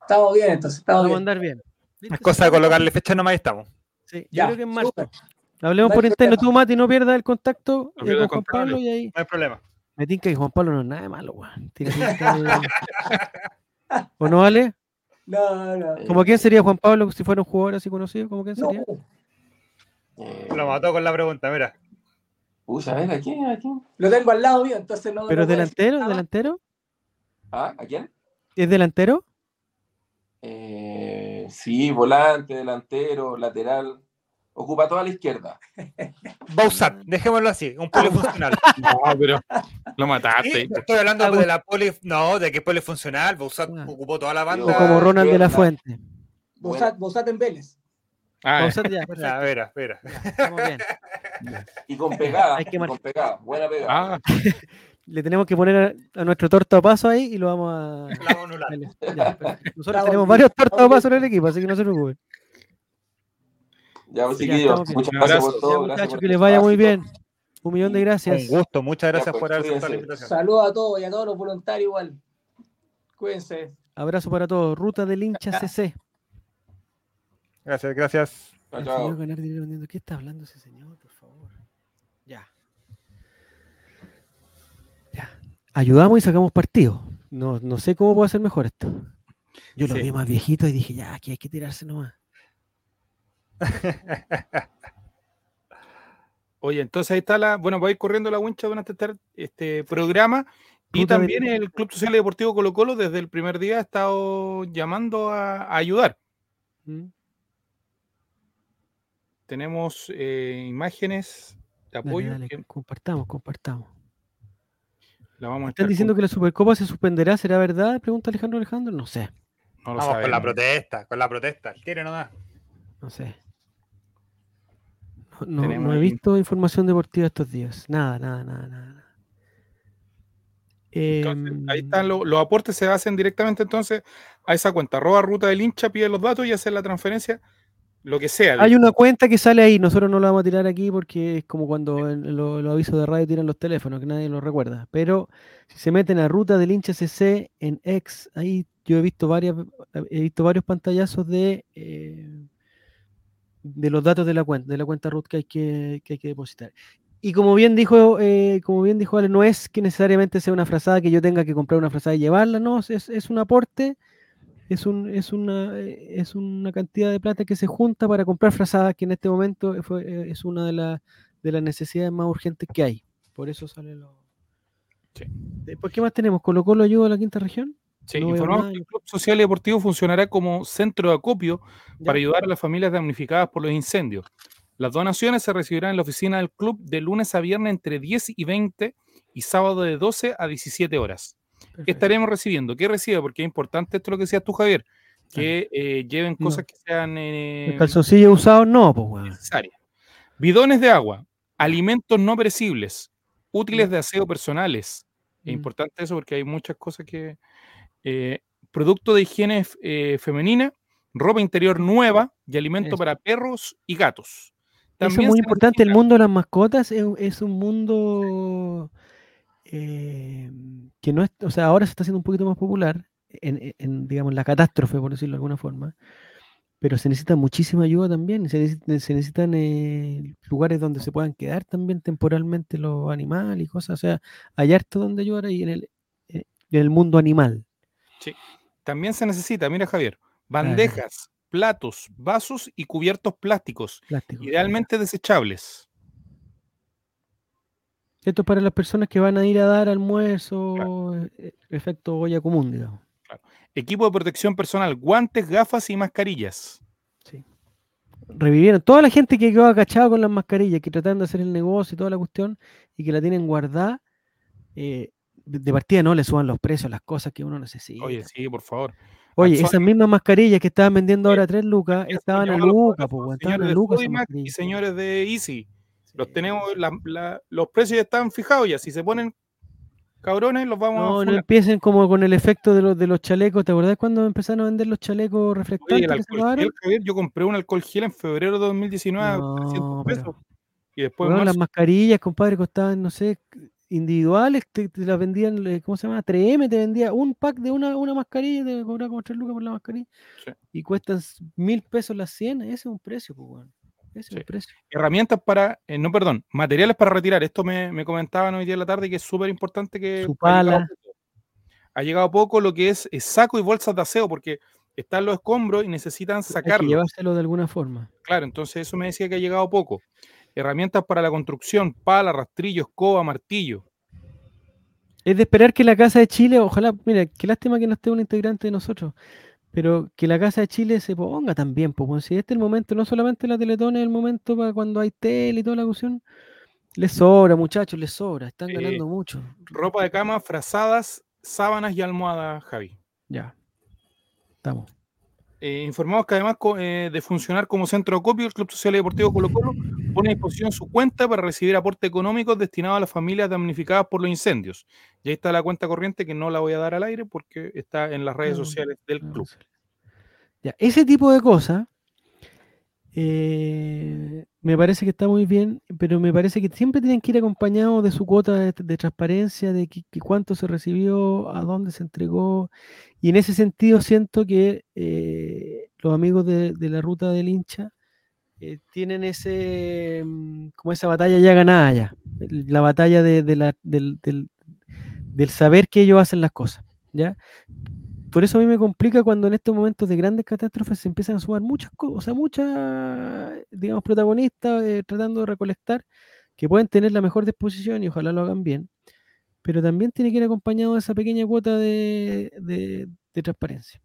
Estamos bien, entonces. Estamos Vamos a andar bien. Es cosa de colocarle fecha nomás y estamos. Sí, yo creo que en marzo. Hablemos por interno, tú, Mati, no pierdas el contacto eh, con Juan Pablo y ahí. No hay problema. Me tinca que Juan Pablo no es nada de malo, weón. ¿O no vale? No, no. ¿Cómo quién sería Juan Pablo si fuera un jugador así conocido? ¿Cómo quién sería? Lo mató con la pregunta, mira. Uy, a ver, ¿a quién? ¿A quién? Lo tengo al lado mío, entonces no. ¿Pero delantero? ¿Delantero? ¿Ah? ¿A quién? ¿Es delantero? Eh, sí, volante, delantero, lateral. Ocupa toda la izquierda. Bausat, dejémoslo así, un polifuncional. no, pero lo mataste. estoy hablando de la poli, no, de que polifuncional. Bausat ah. ocupó toda la banda. O como Ronald de la Fuente. Bausat, en Vélez. Ah, Bausat ya, ya, vera, espera. Estamos bien. Y con pegada, Hay que con pegada, buena pegada. Ah. le tenemos que poner a, nuestro torta paso ahí y lo vamos a. Nosotros tenemos varios torta paso en el equipo, así que no se preocupen. Ya, chiquillos, muchas gracias por todo. muchachos, que les vaya muy bien. Un millón de gracias. Un gusto, muchas gracias pues, por haber aceptado la invitación. Saludos a todos y a todos los voluntarios igual. Cuídense. Abrazo para todos. Ruta del hincha CC. Gracias, gracias. ¿Qué está hablando ese señor, por favor? Ya ayudamos y sacamos partido. No, no sé cómo puedo hacer mejor esto. Yo lo vi más viejito y dije, ya, aquí hay que tirarse nomás. Oye, entonces ahí está la. Bueno, voy a ir corriendo la wincha durante este, este programa. Y también el Club Social y Deportivo Colo Colo desde el primer día ha estado llamando a, ayudar. Mm. Tenemos eh, imágenes de apoyo. Compartamos, compartamos. ¿Están diciendo que la Supercopa se suspenderá? ¿Será verdad? Pregunta Alejandro Alejandro. No sé. Vamos con la protesta, con la protesta. ¿Quiere nomás? No sé. No, he visto información deportiva estos días. Nada, nada, nada, nada. Em, ahí están los aportes, se hacen directamente entonces a esa cuenta. Arroba ruta del hincha, pide los datos y hacer la transferencia. Lo que sea. Hay una cuenta que sale ahí, nosotros no la vamos a tirar aquí porque es como cuando los avisos de radio tiran los teléfonos, que nadie lo recuerda. Pero si se meten a ruta del hincha CC en X, ahí yo he visto varias, he visto varios pantallazos de, eh, de los datos de la cuenta, de la cuenta root que hay que, hay que depositar. Y como bien dijo, eh, como bien dijo Ale, no es que necesariamente sea una frazada que yo tenga que comprar una frazada y llevarla, no, es, es un aporte es, un, es, una, eh, es una cantidad de plata que se junta para comprar frazadas, que en este momento eh, es una de, de las necesidades más urgentes que hay. Por eso sale lo... Sí. Después, ¿qué más tenemos? ¿Colo Colo ayuda a la quinta región? Sí, informamos que el Club Social y Deportivo funcionará como centro de acopio para ayudar a las familias damnificadas por los incendios. Las donaciones se recibirán en la oficina del club de lunes a viernes entre 10 y 20 y sábado de 12 a 17 horas. ¿Qué estaremos recibiendo? ¿Qué recibe? Porque es importante esto lo que decías tú, Javier, que eh, lleven cosas que sean... Eh, el calzoncillo usado no, pues, Necesarias. Bidones de agua, alimentos no perecibles, útiles de aseo personales. Es importante eso porque hay muchas cosas que... Eh, producto de higiene femenina, ropa interior nueva y alimento para perros y gatos. También es muy importante, el mundo de las mascotas es un mundo eh, que no es, o sea, ahora se está haciendo un poquito más popular en, digamos, la catástrofe, por decirlo de alguna forma, pero se necesita muchísima ayuda también, se, necesitan, eh, lugares donde se puedan quedar también temporalmente los animales y cosas, o sea, hay harto donde ayudar ahí en el, eh, en el mundo animal. Sí, también se necesita, mira Javier, bandejas, platos, vasos y cubiertos plásticos, idealmente desechables. Esto es para las personas que van a ir a dar almuerzo, eh, efecto olla común, digamos. Equipo de protección personal, guantes, gafas y mascarillas. Sí. Revivieron. Toda la gente que quedó agachada con las mascarillas, que tratan de hacer el negocio y toda la cuestión, y que la tienen guardada, eh, de partida no le suban los precios, las cosas que uno necesita. Oye, sí, por favor. Oye, esas mismas mascarillas que estaban vendiendo ahora a 3 lucas, estaban a lucas, pues, estaban a lucas. Y señores de Easy. Los tenemos, los precios ya están fijados ya. Si se ponen cabrones, los vamos a. No, no empiecen como con el efecto de los, de los chalecos. ¿Te acordás cuando empezaron a vender los chalecos reflectantes? yo compré un alcohol gel en febrero de 2019 a 300 pesos. Y después. las mascarillas, compadre, costaban, no sé, individuales, te, las vendían, eh, ¿cómo se llama? 3M te vendía un pack de una, una mascarilla, te cobraba como 3 lucas por la mascarilla. Y cuestan mil pesos las 100, ese es un precio, pues, bueno. Herramientas para, eh, no, perdón, materiales para retirar. Esto me, me comentaban hoy día en la tarde que es súper importante que... Su pala. Ha llegado, poco lo que es, saco y bolsas de aseo, porque están los escombros y necesitan sacarlo. llevárselo de alguna forma. Claro, entonces eso me decía que ha llegado poco. Herramientas para la construcción, pala, rastrillo, escoba, martillo. Es de esperar que la Casa de Chile, ojalá, mira, qué lástima que no esté un integrante de nosotros, pero que la Casa de Chile se ponga también, pues, si este es el momento, no solamente la Teletón es el momento para cuando hay tele y toda la cuestión, les sobra, muchachos, les sobra, están ganando mucho. Ropa de cama, frazadas, sábanas y almohadas, Javi. Ya, estamos. Eh, informamos que además eh, de funcionar como centro de acopio, el Club Social y Deportivo Colo Colo pone a disposición su cuenta para recibir aportes económicos destinados a las familias damnificadas por los incendios. Y ahí está la cuenta corriente que no la voy a dar al aire porque está en las redes sociales del club. Ya, ese tipo de cosas eh, me parece que está muy bien, pero me parece que siempre tienen que ir acompañados de su cuota de, transparencia, de cuánto se recibió, a dónde se entregó. Y en ese sentido siento que eh, los amigos de, la ruta del hincha eh, tienen ese, mm, como esa batalla ya ganada ya, la batalla de, la, del, saber que ellos hacen las cosas, ¿ya? Por eso a mí me complica cuando en estos momentos de grandes catástrofes se empiezan a sumar muchas cosas, o sea, muchas, digamos, protagonistas eh, tratando de recolectar que pueden tener la mejor disposición y ojalá lo hagan bien, pero también tiene que ir acompañado de esa pequeña cuota de, transparencia.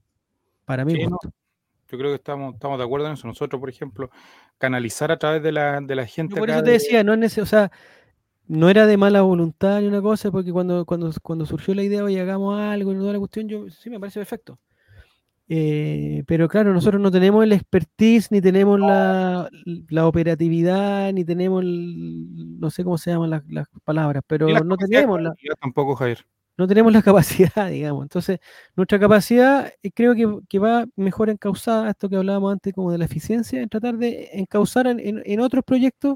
Para mí, yo creo que estamos, estamos de acuerdo en eso. Nosotros, por ejemplo, canalizar a través de la, de la gente. por eso te decía, no es o sea, no era de mala voluntad ni una cosa, porque cuando, cuando, cuando surgió la idea, oye, hagamos algo y toda la cuestión, yo sí me parece perfecto. Eh, pero claro, nosotros no tenemos el expertise, ni tenemos la, la operatividad, ni tenemos, no sé cómo se llaman las, las palabras, pero no tenemos la... Tampoco, Javier. no tenemos la capacidad, digamos. Entonces, nuestra capacidad eh, creo que, va mejor encauzada, esto que hablábamos antes como de la eficiencia, en tratar de encauzar en, otros proyectos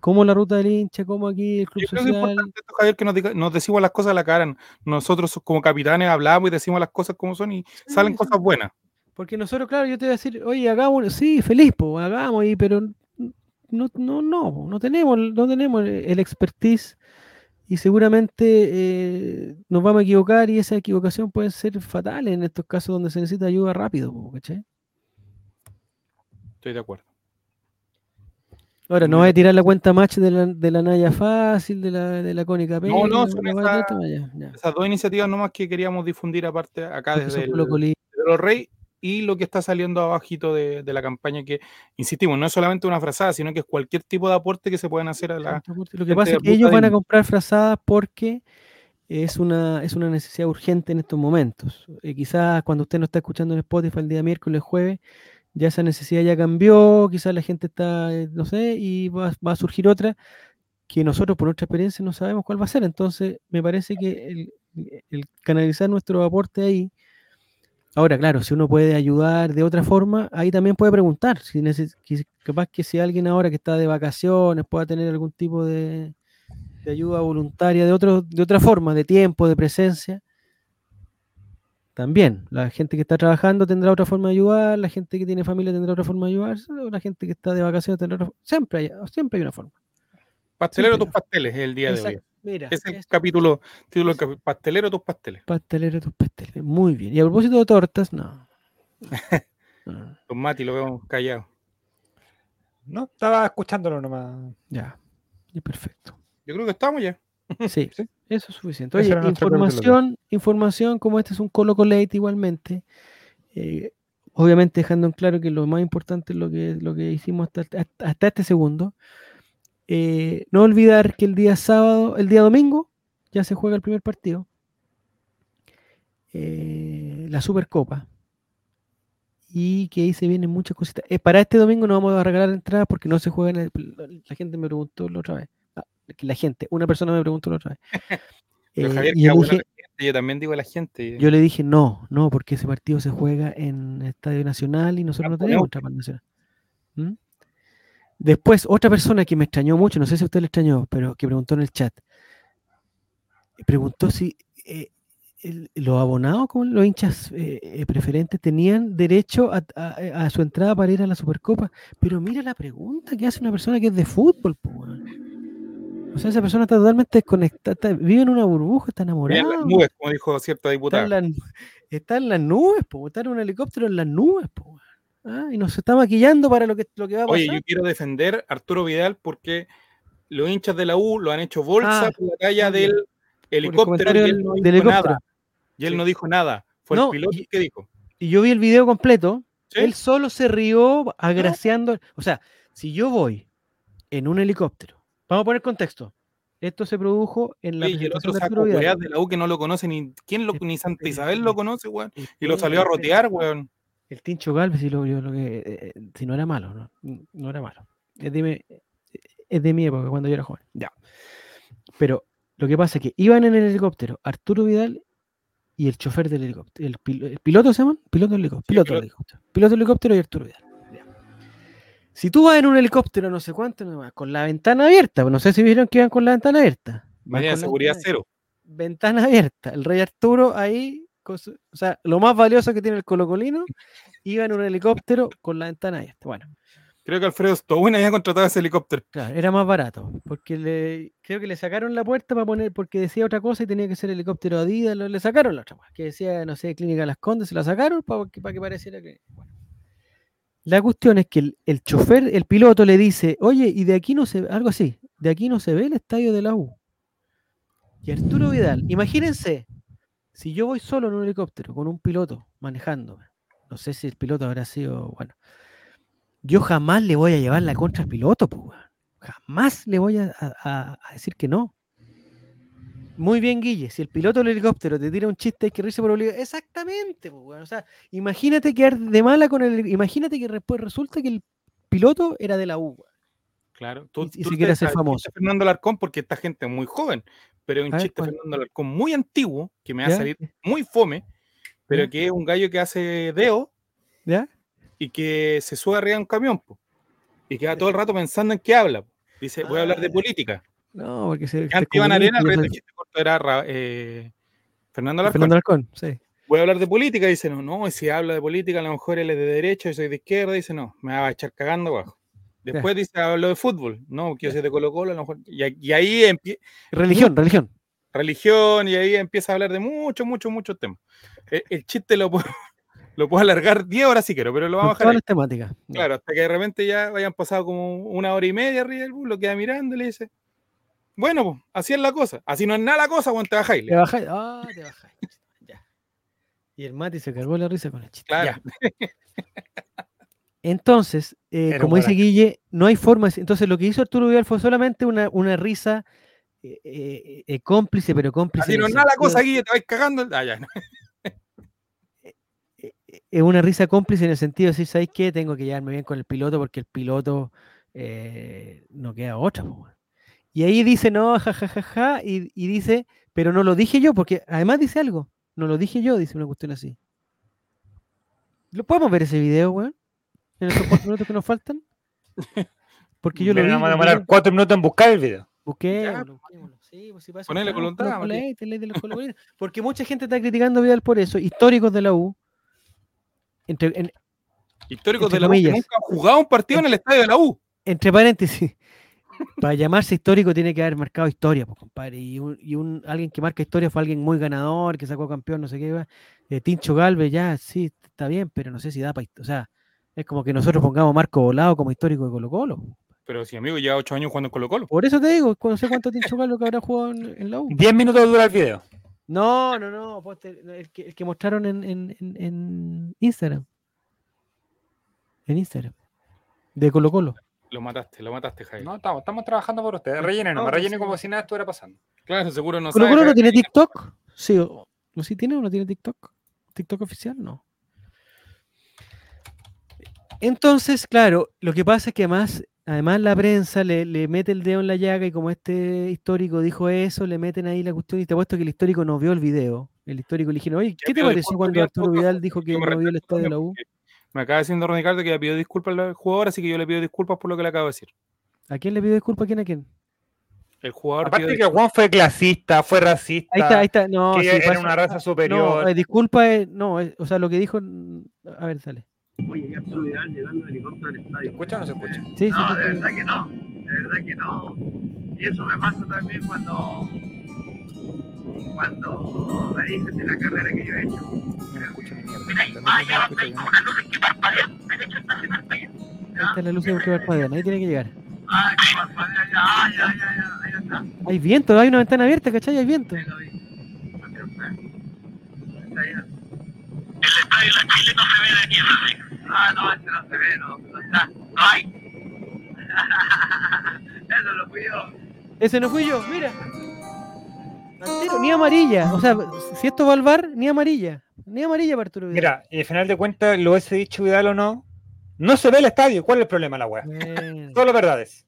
como la ruta del hincha, como aquí el club social. es importante Javier, que nos, decimos las cosas a la cara. Nosotros como capitanes hablamos y decimos las cosas como son y salen cosas buenas. Porque nosotros, claro, yo te voy a decir, oye, hagamos, sí, feliz, pues, hagamos, y, pero no, no, no, no tenemos, no tenemos el expertise y seguramente eh, nos vamos a equivocar y esa equivocación puede ser fatal en estos casos donde se necesita ayuda rápido, Estoy de acuerdo. Ahora, no va a tirar la cuenta match de la, de la Naya Fácil, de la, de la Cónica No, no, son esas dos iniciativas nomás que queríamos difundir aparte acá desde el, de los Rey y lo que está saliendo abajito de, la campaña, que, insistimos, no es solamente una frazada, sino que es cualquier tipo de aporte que se puedan hacer a la... Lo que pasa es que ellos van a comprar frazadas porque es una, es una necesidad urgente en estos momentos. Eh, quizás cuando usted no está escuchando en Spotify el día miércoles, jueves, ya esa necesidad ya cambió, quizás la gente está, eh, no sé, y va, a surgir otra que nosotros por nuestra experiencia no sabemos cuál va a ser. Entonces, me parece que el, canalizar nuestro aporte ahí Ahora, claro, si uno puede ayudar de otra forma, ahí también puede preguntar. Si capaz que si alguien ahora que está de vacaciones pueda tener algún tipo de, ayuda voluntaria de, otro, de otra forma, de tiempo, de presencia, también. La gente que está trabajando tendrá otra forma de ayudar, la gente que tiene familia tendrá otra forma de ayudar, la gente que está de vacaciones tendrá otra forma. Siempre hay, siempre hay una forma. Pastelero tus pasteles el día de hoy. Mira, Ese capítulo, título Pastelero tus pasteles. Pastelero tus pasteles. Muy bien. Y a propósito de tortas, no. Don Mati lo vemos callado. No, estaba escuchándolo nomás. Ya, y perfecto. Yo creo que estamos ya. Sí, eso es suficiente. Oye, información, información, como este es un Colo Colate igualmente, eh, obviamente dejando en claro que lo más importante es lo que, lo que hicimos hasta, hasta este segundo. Eh, no olvidar que el día sábado, el día domingo, ya se juega el primer partido. Eh, la Supercopa. Y que ahí se vienen muchas cositas. Eh, para este domingo no vamos a regalar entradas porque no se juega en La gente me preguntó la otra vez. La gente, una persona me preguntó la otra vez. yo, también digo a la gente. Yo le dije no, no, porque ese partido se juega en Estadio Nacional y nosotros no tenemos otra nacional. ¿Mm? Después, otra persona que me extrañó mucho, no sé si a usted le extrañó, pero que preguntó en el chat, preguntó si eh, los abonados, como los hinchas eh, eh, preferentes, tenían derecho a, su entrada para ir a la Supercopa. Pero mira la pregunta que hace una persona que es de fútbol. O sea, esa persona está totalmente desconectada, vive en una burbuja, está enamorada. Está en las nubes, como dijo cierta diputada. Está en, las nubes, está en un helicóptero en las nubes. Po. Ah, y nos está maquillando para lo que, lo que va a pasar. Oye, yo quiero defender a Arturo Vidal porque los hinchas de la U lo han hecho bolsa ah, por la talla del helicóptero y él no dijo nada. Y él no dijo nada. Fue el piloto que dijo. Y yo vi el video completo. Él solo se rió agraciando. O sea, si yo voy en un helicóptero, vamos a poner contexto. Esto se produjo en la Oye, y el otro saco de la U que no lo conoce ni quién lo, ni Santa Isabel lo conoce, weón. Y lo salió a rotear, weón. El Tincho Galvez, si, lo, lo que, eh, eh, si no era malo, ¿no? No era malo. Es de, es de mi época, cuando yo era joven. Ya. Pero lo que pasa es que iban en el helicóptero Arturo Vidal y el chofer del helicóptero. ¿El, piloto se llaman? Piloto del helicóptero. Piloto, del helicóptero. Piloto del helicóptero y Arturo Vidal. Si tú vas en un helicóptero, no sé cuánto, con la ventana abierta, no sé si vieron que iban con la ventana abierta. Mañana seguridad cero. Ventana abierta. El rey Arturo ahí o sea, lo más valioso que tiene el colocolino, iba en un helicóptero con la ventana abierta. Bueno. Creo que Alfredo Stowin había contratado ese helicóptero. Claro, era más barato, porque le, creo que le sacaron la puerta para poner, porque decía otra cosa y tenía que ser helicóptero Adidas, le sacaron la otra, que decía, no sé, Clínica Las Condes, se la sacaron para que, para que pareciera que... Bueno. La cuestión es que el, el, chofer, el piloto le dice, oye, y de aquí no se ve, algo así, de aquí no se ve el estadio de la U. Y Arturo Vidal, imagínense, si yo voy solo en un helicóptero con un piloto manejándome, no sé si el piloto habrá sido, bueno, yo jamás le voy a llevar la contra al piloto, pues, jamás le voy a, decir que no. Muy bien, Guille, si el piloto del helicóptero te tira un chiste hay que reírse por obligación. Exactamente, pues, o sea, imagínate quedar de mala con el. Imagínate que después resulta que el piloto era de la U. Claro, tú, y, si quieres ser famoso. Fernando Larcón porque esta gente es muy joven, pero es un chiste Fernando Alarcón muy antiguo, que me va a salir muy fome, pero que es un gallo que hace deo ¿Ya? y que se sube arriba de un camión y queda todo el rato pensando en qué habla. Dice, voy a hablar de ah. política. No, porque se. Antes iban a este corto era eh, Fernando Alarcón. Fernando Alarcón, sí. Voy a hablar de política, dice, no, no, si habla de política, a lo mejor él es de derecha, yo soy de izquierda, dice, no, me va a echar cagando abajo. Después dice, hablo de fútbol, no, quiero ser de Colo Colo, a lo mejor. Y, ahí empieza. Religión, religión. Religión, y ahí empieza a hablar de muchos, muchos, muchos temas. E, el, chiste lo puedo, lo puedo alargar 10 horas si quiero, pero lo vamos a. Todas las Claro, hasta que de repente ya hayan pasado como una hora y media arriba del bus, lo queda mirando y le dice, bueno, pues, así es la cosa. Así no es nada la cosa, cuando te bajáis. Te bajáis, ah, te bajáis. ya. Y el Mati se cargó la risa con el chiste. Claro. Entonces, eh, como dice Guille, no hay forma. Entonces, lo que hizo Arturo Vidal fue solamente una, una risa eh, eh, cómplice, pero cómplice. Así no es nada la cosa, Guille, te vais cagando. Ah, ya. Es una risa cómplice en el sentido de decir, ¿sabéis qué? Tengo que llevarme bien con el piloto porque el piloto no queda otra. Y ahí dice, no, jajajaja, ja, ja, ja, y, y dice, pero no lo dije yo, porque además dice algo. No lo dije yo, dice una cuestión así. ¿Lo podemos ver ese video, weón? en esos cuatro minutos que nos faltan? Porque yo lo vi. Vamos a demorar cuatro minutos en buscar el video. Busquémoslo, Sí, pues si pasa Ponele voluntad. Porque mucha gente está criticando a Vidal por eso. Históricos de la U. Entre, históricos de la U que nunca han jugado un partido en el estadio de la U. Entre paréntesis. Para llamarse histórico tiene que haber marcado historia, pues, compadre. Y, un, y un, alguien que marca historia fue alguien muy ganador, que sacó campeón, no sé qué. Eh, Tincho Galvez, ya, sí, está bien, pero no sé si da para. O sea, es como que nosotros pongamos Marco Volado como histórico de Colo Colo. Pero si amigo lleva ocho años jugando en Colo Colo. Por eso te digo, no sé cuánto tiene lo que habrá jugado en, la U. Diez minutos dura el video. No, no, no, pues el que, el que mostraron en, en, en, Instagram. En Instagram. De Colo Colo. Lo mataste, lo mataste, Jaime. No, estamos, estamos trabajando por ustedes. Rellenen, no, me rellenen como si nada estuviera pasando. Claro, seguro no ¿Colo Colo no tiene TikTok? Sí, o, sí tiene o no tiene TikTok? ¿TikTok oficial? No. Entonces, claro, lo que pasa es que además, además la prensa le, mete el dedo en la llaga y como este histórico dijo eso, le meten ahí la cuestión y te apuesto que el histórico no vio el video. El histórico le dijeron, oye, ¿qué te pareció cuando Arturo Vidal dijo que no vio el estadio de la U? Me acaba diciendo Ricardo que le pidió disculpas al jugador, así que yo le pido disculpas por lo que le acabo de decir. ¿A quién le pido disculpas? ¿A quién a quién? El jugador. Aparte que Juan fue clasista, fue racista. Ahí está, ahí está. No, que era una raza superior. No, eh, disculpa, eh, no, eh, o sea, lo que dijo. A ver, sale. Oye, llegando de helicóptero al estadio. ¿Se escucha o no se escucha? Sí, no, de verdad que no. De verdad que no. Y eso me pasa también cuando. Cuando me dicen de la carrera que yo he hecho. No me escucha ni mierda. Mira, ahí ya una luz que parpadea. De hecho, está Ahí está la luz que parpadea, ahí tiene que llegar. Ah, que parpadea, ya, ya, ya, ya, ahí está. Hay viento, hay una ventana abierta, ¿cachai? Hay viento. El estadio de la Chile no se ve de aquí, Ah, no, ese no se ve, no, no está, no hay. Eso lo fui yo. Ese no fui yo, mira. Ni amarilla. O sea, si esto va al bar, ni amarilla. Ni amarilla para Arturo Vidal. Mira, y al final de cuentas, lo hubiese dicho Vidal o no, no se ve el estadio. ¿Cuál es el problema, la weá? Solo verdades.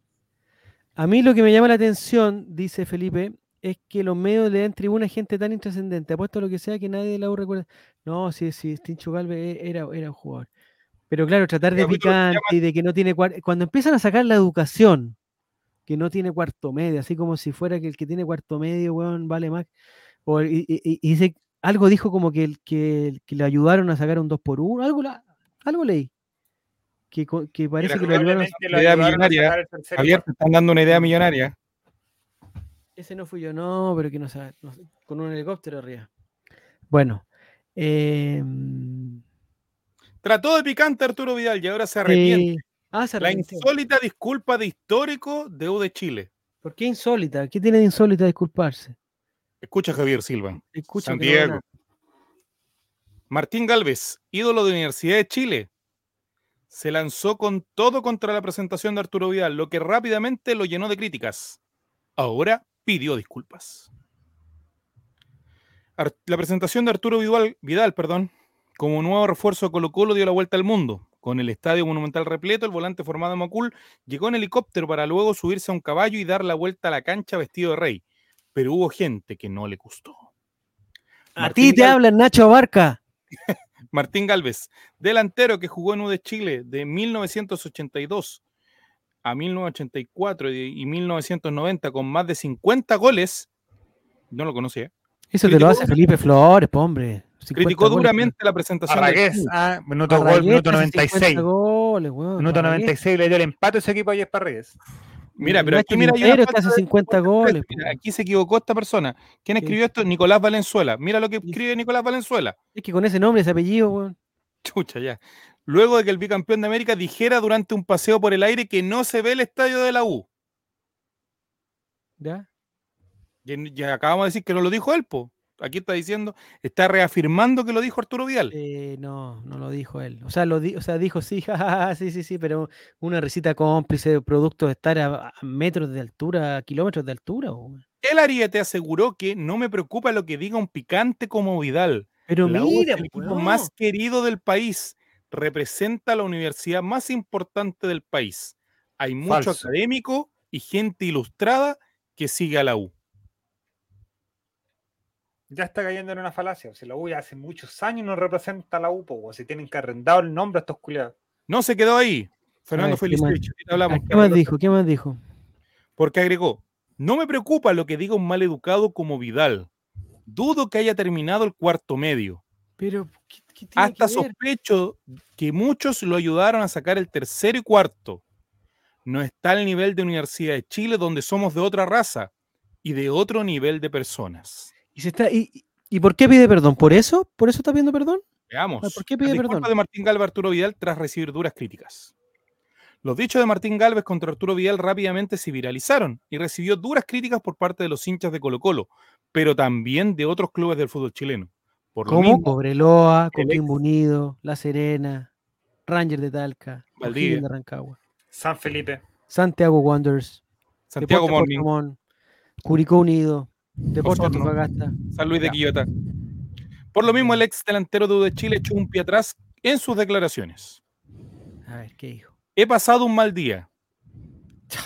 A mí lo que me llama la atención, dice Felipe, es que los medios le den tribuna a gente tan intrascendente. Apuesto a lo que sea que nadie de la U recuerda. No, sí, sí, Tincho Galvez e, era, era un jugador. Pero claro, tratar de picante y de que no tiene cuando empiezan a sacar la educación, que no tiene cuarto medio, así como si fuera que el que tiene cuarto medio, weón, vale más. O, y, dice, algo dijo como que, que, que, le ayudaron a sacar un 2 por 1 algo, algo leí. Que, que parece que le ayudaron a sacar idea millonaria. Javier, te están dando una idea millonaria. Ese no fui yo, no, pero que no sabe, con un helicóptero arriba. Bueno. Em, Trató de picante Arturo Vidal y ahora se arrepiente. Ah, La insólita disculpa de histórico de U de Chile. ¿Por qué insólita? ¿Qué tiene de insólita disculparse? Escucha Javier Silva. Escucha Santiago. Martín Galvez, ídolo de Universidad de Chile, se lanzó con todo contra la presentación de Arturo Vidal, lo que rápidamente lo llenó de críticas. Ahora pidió disculpas. La presentación de Arturo Vidal, Vidal perdón, como nuevo refuerzo de Colo Colo dio la vuelta al mundo. Con el estadio monumental repleto, el volante formado en Macul llegó en helicóptero para luego subirse a un caballo y dar la vuelta a la cancha vestido de rey. pero hubo gente que no le gustó. A ti te habla Nacho Abarca. Martín Galvez, delantero que jugó en U de Chile de 1982 a 1984 y 1990 con más de 50 goles, no lo conocía. Eso te lo hace Felipe Flores, hombre. Criticó duramente la presentación. Arragués, ah, minuto, gol, minuto 96. Goles, minuto 96 le dio el empate a ese equipo ayer para Reyes. Mira, pero aquí mira, hace 50 goles. aquí se equivocó esta persona. ¿Quién escribió esto? Nicolás Valenzuela. Mira lo que escribe Nicolás Valenzuela. Es que con ese nombre, ese apellido, weón. Chucha, ya. Luego de que el bicampeón de América dijera durante un paseo por el aire que no se ve el estadio de la U. ¿Ya? Ya acabamos de decir que no lo dijo él, po. Aquí está diciendo, está reafirmando que lo dijo Arturo Vidal. Eh, no, no lo dijo él. O sea, lo o sea, dijo sí, sí, sí, sí, pero una risita cómplice, producto de estar a, metros de altura, a kilómetros de altura. El Ariete aseguró que no me preocupa lo que diga un picante como Vidal. Pero mira, el equipo más querido del país representa la universidad más importante del país. Hay mucho académico y gente ilustrada que sigue a la U ya está cayendo en una falacia. Si la U ya hace muchos años no representa a la U, o si tienen que arrendar el nombre a estos culiados. No se quedó ahí. Fernando Felicich. ¿Qué más dijo? ¿Qué más dijo? Porque agregó, no me preocupa lo que diga un mal educado como Vidal. Dudo que haya terminado el cuarto medio. Pero hasta sospecho que muchos lo ayudaron a sacar el tercero y cuarto. No está al nivel de Universidad de Chile donde somos de otra raza y de otro nivel de personas. Y, se está, y, y, por qué pide perdón? ¿Por eso? ¿Por eso está pidiendo perdón? Veamos. ¿Por qué pide perdón? de Martín Galvez Arturo Vidal tras recibir duras críticas. Los dichos de Martín Galvez contra Arturo Vidal rápidamente se viralizaron y recibió duras críticas por parte de los hinchas de Colo Colo, pero también de otros clubes del fútbol chileno. Por ¿Cómo? Cobreloa, Coquimbo Unido, La Serena, Ranger de Talca, Valdivia, de Rancagua, San Felipe, Santiago Wanderers, Santiago Morning, Curicó Unido, Deportes Antofagasta. San Luis de Quillota. Por lo mismo, el ex delantero de Chile echó un pie atrás en sus declaraciones. A ver, ¿qué dijo? He pasado un mal día.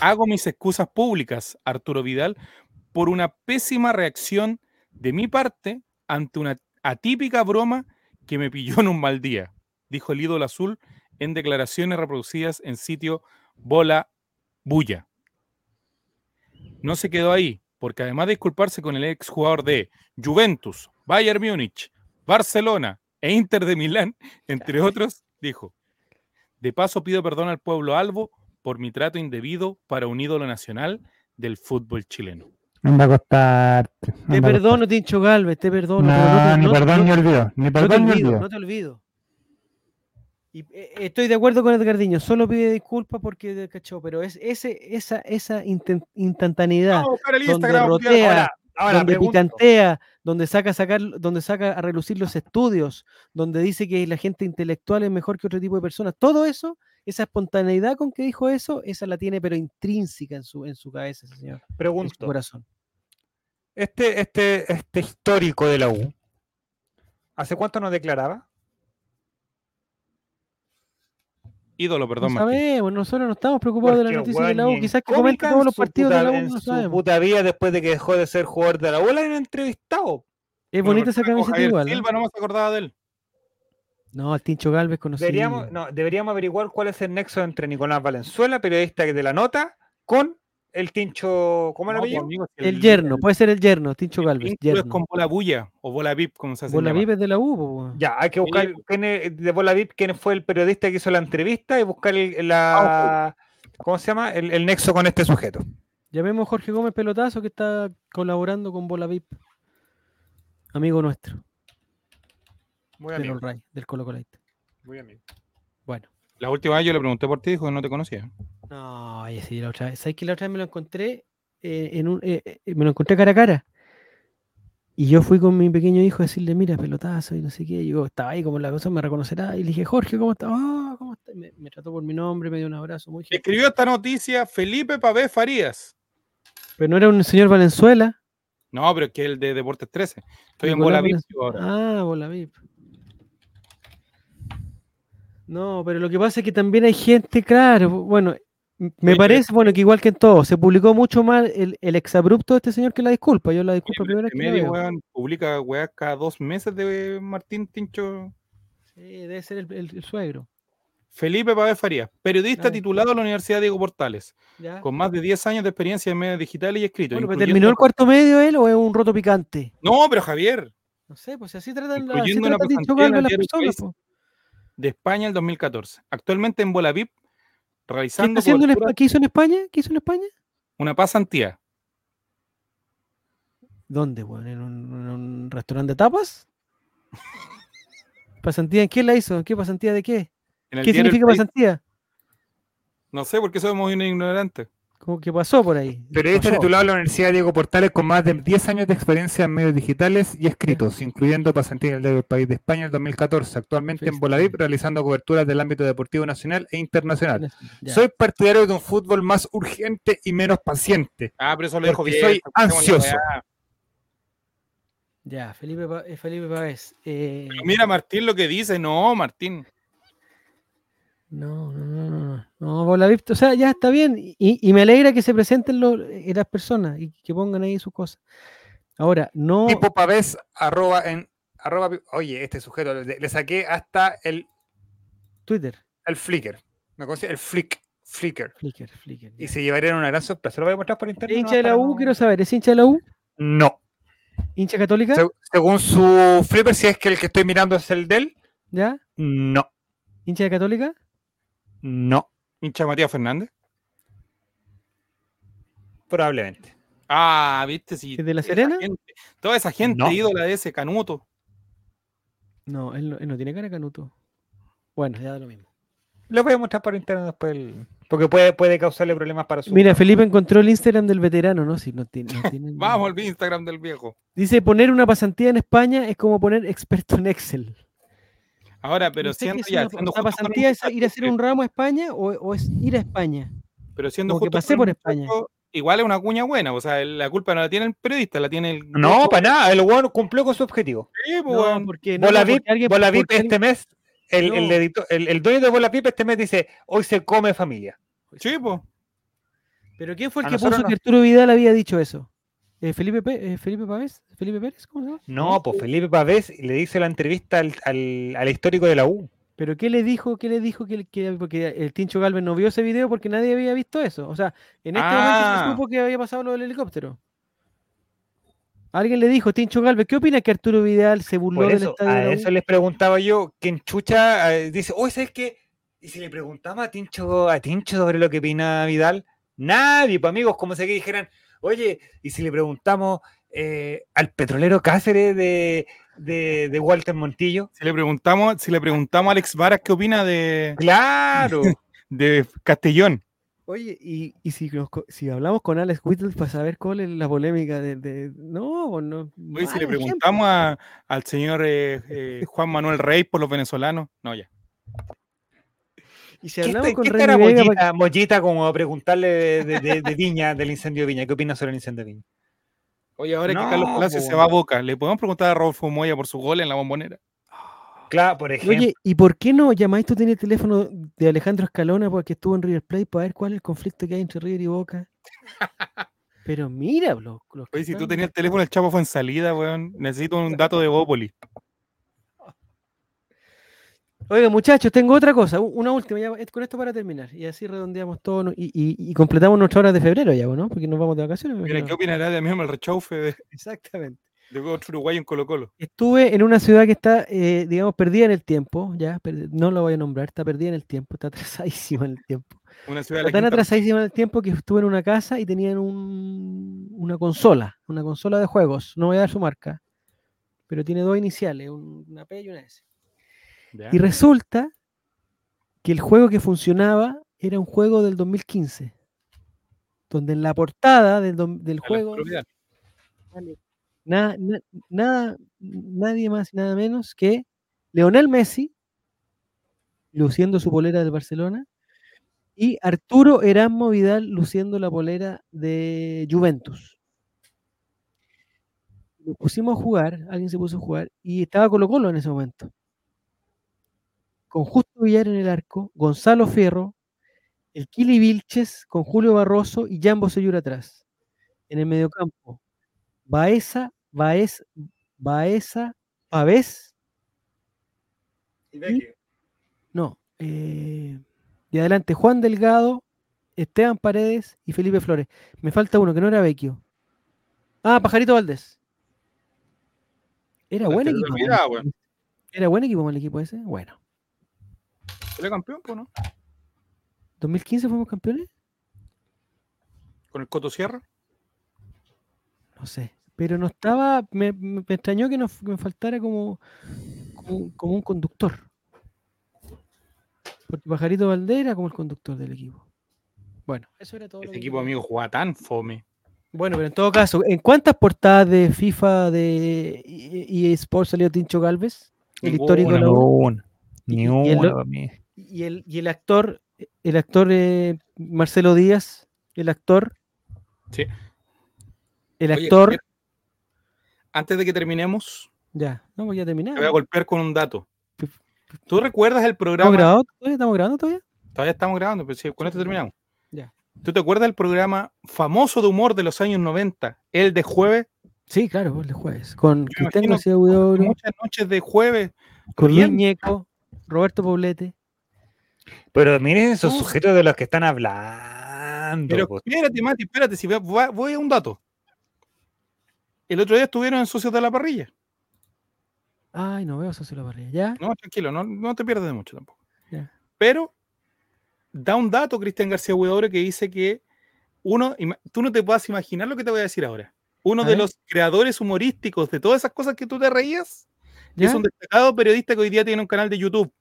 Hago mis excusas públicas, Arturo Vidal, por una pésima reacción de mi parte ante una atípica broma que me pilló en un mal día, dijo el ídolo azul en declaraciones reproducidas en sitio Bola Bulla. No se quedó ahí porque además de disculparse con el ex jugador de Juventus, Bayern Múnich, Barcelona e Inter de Milán, entre otros, dijo, de paso pido perdón al pueblo albo por mi trato indebido para un ídolo nacional del fútbol chileno. No va a costar. te perdono, Tincho Galvez, te perdono. No, ni perdón ni olvido. Ni perdón ni olvido. No te olvido. Y eh, estoy de acuerdo con Edgardiño, solo pide disculpas porque cachó, pero es ese, esa, esa instantaneidad donde rotea, donde picantea, donde saca, sacar, donde saca a relucir los estudios, donde dice que la gente intelectual es mejor que otro tipo de personas, todo eso, esa espontaneidad con que dijo eso, esa la tiene pero intrínseca en su, en su cabeza, señor. Pregunto. En su corazón. Este, este, este histórico de la U, ¿hace cuánto no declaraba? Ídolo, perdón. No sabemos, nosotros no estamos preocupados de la noticia de la U. Quizás que comenta todos los partidos de la U, no sabemos. Su puta vida después de que dejó de ser jugador de la U, la han entrevistado. Es bonita esa camiseta igual. Silva no me acordaba de él. No, el Tincho Galvez conocido. Deberíamos, no, deberíamos averiguar cuál es el nexo entre Nicolás Valenzuela, periodista de la nota, con el Tincho, ¿cómo era no, pues, el, el, yerno, puede ser el yerno, Tincho Galvez. Yerno. Es con Bola Bulla o Bola VIP, como se hace. Bola VIP es de la U. Ya, hay que buscar quién de Bola VIP quién fue el periodista que hizo la entrevista y buscar la, ah, ¿cómo se llama? El, nexo con este sujeto. Llamemos a Jorge Gómez Pelotazo que está colaborando con Bola VIP. Amigo nuestro. Muy amigo. Del, del Colo Muy amigo. Bueno. La última vez yo le pregunté por ti y dijo que no te conocía. No, sí, la otra vez. ¿Sabes que la otra vez me lo encontré eh, en un, eh, eh, me lo encontré cara a cara? Y yo fui con mi pequeño hijo a decirle, mira, pelotazo y no sé qué. Y yo estaba ahí como la cosa, me reconocerá. Y le dije, Jorge, ¿cómo estás? Ah, ¿cómo estás? Me, trató por mi nombre, me dio un abrazo muy Escribió esta noticia Felipe Pavé Farías. Pero no era un señor Valenzuela. No, pero es que el de Deportes 13. Estoy en Bola VIP Ah, Bola VIP. No, pero lo que pasa es que también hay gente, claro, bueno, Me parece, bueno, que igual que en todo, se publicó mucho más el, el exabrupto de este señor que la disculpa. Yo la disculpa primero que la medio, weón, publica weá cada dos meses de Martín Tincho. Sí, debe ser el, el- el suegro. Felipe Pávez Farías, periodista titulado a la Universidad Diego Portales, ¿ya? con más de 10 años de experiencia en medios digitales y escrito. Bueno, incluyendo- ¿terminó el cuarto medio él o es un roto picante? No, pero Javier, No sé, pues si así tratan, la- así tratan de a el las personas. Po. de España el 2014. Actualmente en Bolavip, ¿Qué, realizando haciendo en ¿Qué hizo en España? ¿Qué hizo en España? una pasantía. ¿Dónde, weón? ¿En un, en un restaurante de tapas? ¿Pasantía en qué la hizo? ¿Qué pasantía de qué? ¿Qué significa pasantía? No sé por qué somos un ¿Cómo que pasó por ahí? Periodista Pasó. titulado a la Universidad Diego Portales con más de 10 años de experiencia en medios digitales y escritos, incluyendo pasantía en el Diario del País de España en 2014, actualmente en Felicidades. Bolavip realizando coberturas del ámbito deportivo nacional e internacional. Ya. Soy partidario de un fútbol más urgente y menos paciente. Ah, pero eso lo dijo Bielsa, soy ansioso. Ya, Felipe, eh, Felipe Pávez. eh, Pero Mira Martín lo que dice, no, Martín. No, no, no, no, no. No, Bolavip, o sea, ya está bien. Y, y me alegra que se presenten los- eh, las personas y que pongan ahí sus cosas. Ahora, no. Tipo Pavés, arroba en. Arroba, oye, este sujeto, le, le saqué hasta el, Twitter. el Flickr. ¿Me conoce? El Flick, Flickr. Flickr, Flickr. Y se llevarían una gran sorpresa. ¿Se lo voy a mostrar por internet? ¿Es nomás hincha de la U? Quiero saber. ¿Es hincha de la U? No. ¿Hincha católica? Se- según su Flipper, si es que el que estoy mirando es el de él, ¿Ya? no. ¿Hincha de católica? No. Hincha Matías Fernández. Probablemente. Ah, viste, sí. ¿Es de La Serena? gente- toda esa gente No. ídola de ese canuto. No él, no, él no tiene cara de canuto. Bueno, ya da lo mismo. Lo voy a mostrar por internet después. el- Porque puede, puede causarle problemas para su. Mira, Felipe encontró el Instagram del veterano, ¿no? Si no tiene. no tiene- Vamos al Instagram del viejo. Dice: poner una pasantía en España es como poner experto en Excel. Ahora, pero No sé siendo ya, una- siendo ¿La justo con un pasantía es ir a hacer que- un ramo a España o, o es ir a España? Pero siendo como que justo pasé con por España. Igual es una cuña buena, o sea, la culpa no la tiene el periodista, la tiene el. No, para nada. El weón cumplió con su objetivo. Sí, pues, No, porque no, Bolavip, porque alguien- Bolavip porque este mes, el, el, No. editor- el, el dueño de Bolavip este mes dice: Hoy se come familia. Sí, pues. ¿Pero quién fue el A que puso no. que Arturo Vidal había dicho eso? Eh, ¿Felipe, Pe- eh, ¿Felipe Pávez? ¿Felipe Pérez? ¿Cómo se llama? No, pues Felipe Pavés le dice la entrevista al, al, al histórico de la U. ¿Pero qué le dijo? ¿Qué le dijo? Que, que- porque el Tincho Galvez no vio ese video porque nadie había visto eso. O sea, en este momento Ah. se supo que había pasado lo del helicóptero. Alguien le dijo, Tincho Galvez, ¿qué opina que Arturo Vidal se burló Por del eso, estadio de a la U? eso les preguntaba yo, que Chucha eh, dice, oye, ¿sabes qué? Y si le preguntamos a Tincho, a Tincho sobre lo que opina Vidal, nadie, pues amigos, como sé que dijeran, oye, y si le preguntamos eh, al petrolero Cáceres de, de, de Walter Montillo, Si le preguntamos, si le preguntamos a Alex Varas qué opina de, claro, de Castellón. Oye, y, y si, nos si hablamos con Alex Whittle para saber cuál es la polémica de... de- no, pues no. Oye, si le preguntamos a- al señor eh, eh, Juan Manuel Rey por los venezolanos, no, ya. Y si ¿qué, hablamos está- con qué Remy Vega, Mollita, Mollita como a preguntarle de, de- de- de Viña, del incendio de Viña? ¿Qué opina sobre el incendio de Viña? Oye, ahora que No, Carlos Palacios se va a Boca, ¿le podemos preguntar a Rodolfo Moya por su gol en la bombonera? Claro, por ejemplo. Oye, ¿y por qué no llamáis tú tienes el teléfono de Alejandro Escalona porque estuvo en River Plate para ver cuál es el conflicto que hay entre River y Boca? Pero mira, los, los que Oye, si tú tenías el teléfono del Chapo fue en salida, weón, necesito un dato de Bópoli. Oiga, muchachos, tengo otra cosa, una última, ya, eh, con esto para terminar. Y así redondeamos todo y, y- y completamos nuestras horas de febrero ya, ¿no? Porque nos vamos de vacaciones. Mira. ¿qué opinará de mí el rechaufe de, Exactamente. de otro uruguayo en Colo Colo? Estuve en una ciudad que está, eh, digamos, perdida en el tiempo, ya, no la voy a nombrar, está perdida en el tiempo, está atrasadísima en el tiempo. Una ciudad Está tan atrasadísima en el tiempo que estuve en una casa y tenían un- una consola, una consola de juegos, no voy a dar su marca, pero tiene dos iniciales, un- una P y una S. ¿Ya? Y resulta que el juego que funcionaba era un juego del 2015, donde en la portada del, del juego nada, na- nada, nadie más y nada menos que Leonel Messi, luciendo su polera del Barcelona, y Arturo Erasmo Vidal luciendo la polera de Juventus. Nos pusimos a jugar, alguien se puso a jugar, y estaba Colo Colo en ese momento. Con Justo Villar en el arco, Gonzalo Fierro, el Kili Vilches con Julio Barroso y Jan Bosellur atrás. En el mediocampo, Baeza, Baez, Baeza, Pavés. Y. No. eh, y adelante, Juan Delgado, Esteban Paredes y Felipe Flores. Me falta uno que no era Vecchio. Ah, Pajarito Valdés. Era buen equipo. Era buen equipo el equipo ese. Bueno. ¿Salió campeón, po, no? ¿2015 fuimos campeones? Con el Coto Sierra. No sé. Pero no estaba. Me, me- me extrañó que, nos, me faltara como, como, como un conductor. Porque Pajarito Valdés era como el conductor del equipo. Bueno, eso era todo. que equipo amigo jugaba tan fome. Bueno, pero en todo caso, ¿en cuántas portadas de FIFA de EA Sports salió Tincho Galvez? El Ninguna, histórico de la U. Ni una. Ni Y- y el una para mí. Y el, y el actor, el actor eh, Marcelo Díaz, el actor. Sí. El actor. Antes de que terminemos, ya, no, pues ya te voy a terminamos. golpear con un dato. ¿Tú recuerdas el ¿Estamos programa? grabando todavía? ¿Estamos grabando todavía? Todavía estamos grabando, pero sí, con esto terminamos. Ya. ¿Tú te acuerdas del programa famoso de humor de los años 90? El de jueves. Sí, claro, el de jueves. Con Cristian García Muchas noches de jueves. con Luis. Ñeco, Roberto Poblete. Pero miren esos sujetos de los que están hablando. Pero po. espérate, Mati, espérate, si voy a un dato. El otro día estuvieron en Socios de la Parrilla. Ay, no veo socio la parrilla. ¿Ya? No, tranquilo, no, no te pierdes de mucho tampoco. Ya. Pero da un dato Cristian García Huidobro que dice que uno, tú no te puedas imaginar lo que te voy a decir ahora. Uno A de ver. los creadores humorísticos de todas esas cosas que tú te reías ¿Ya? es un destacado periodista que hoy día tiene un canal de YouTube.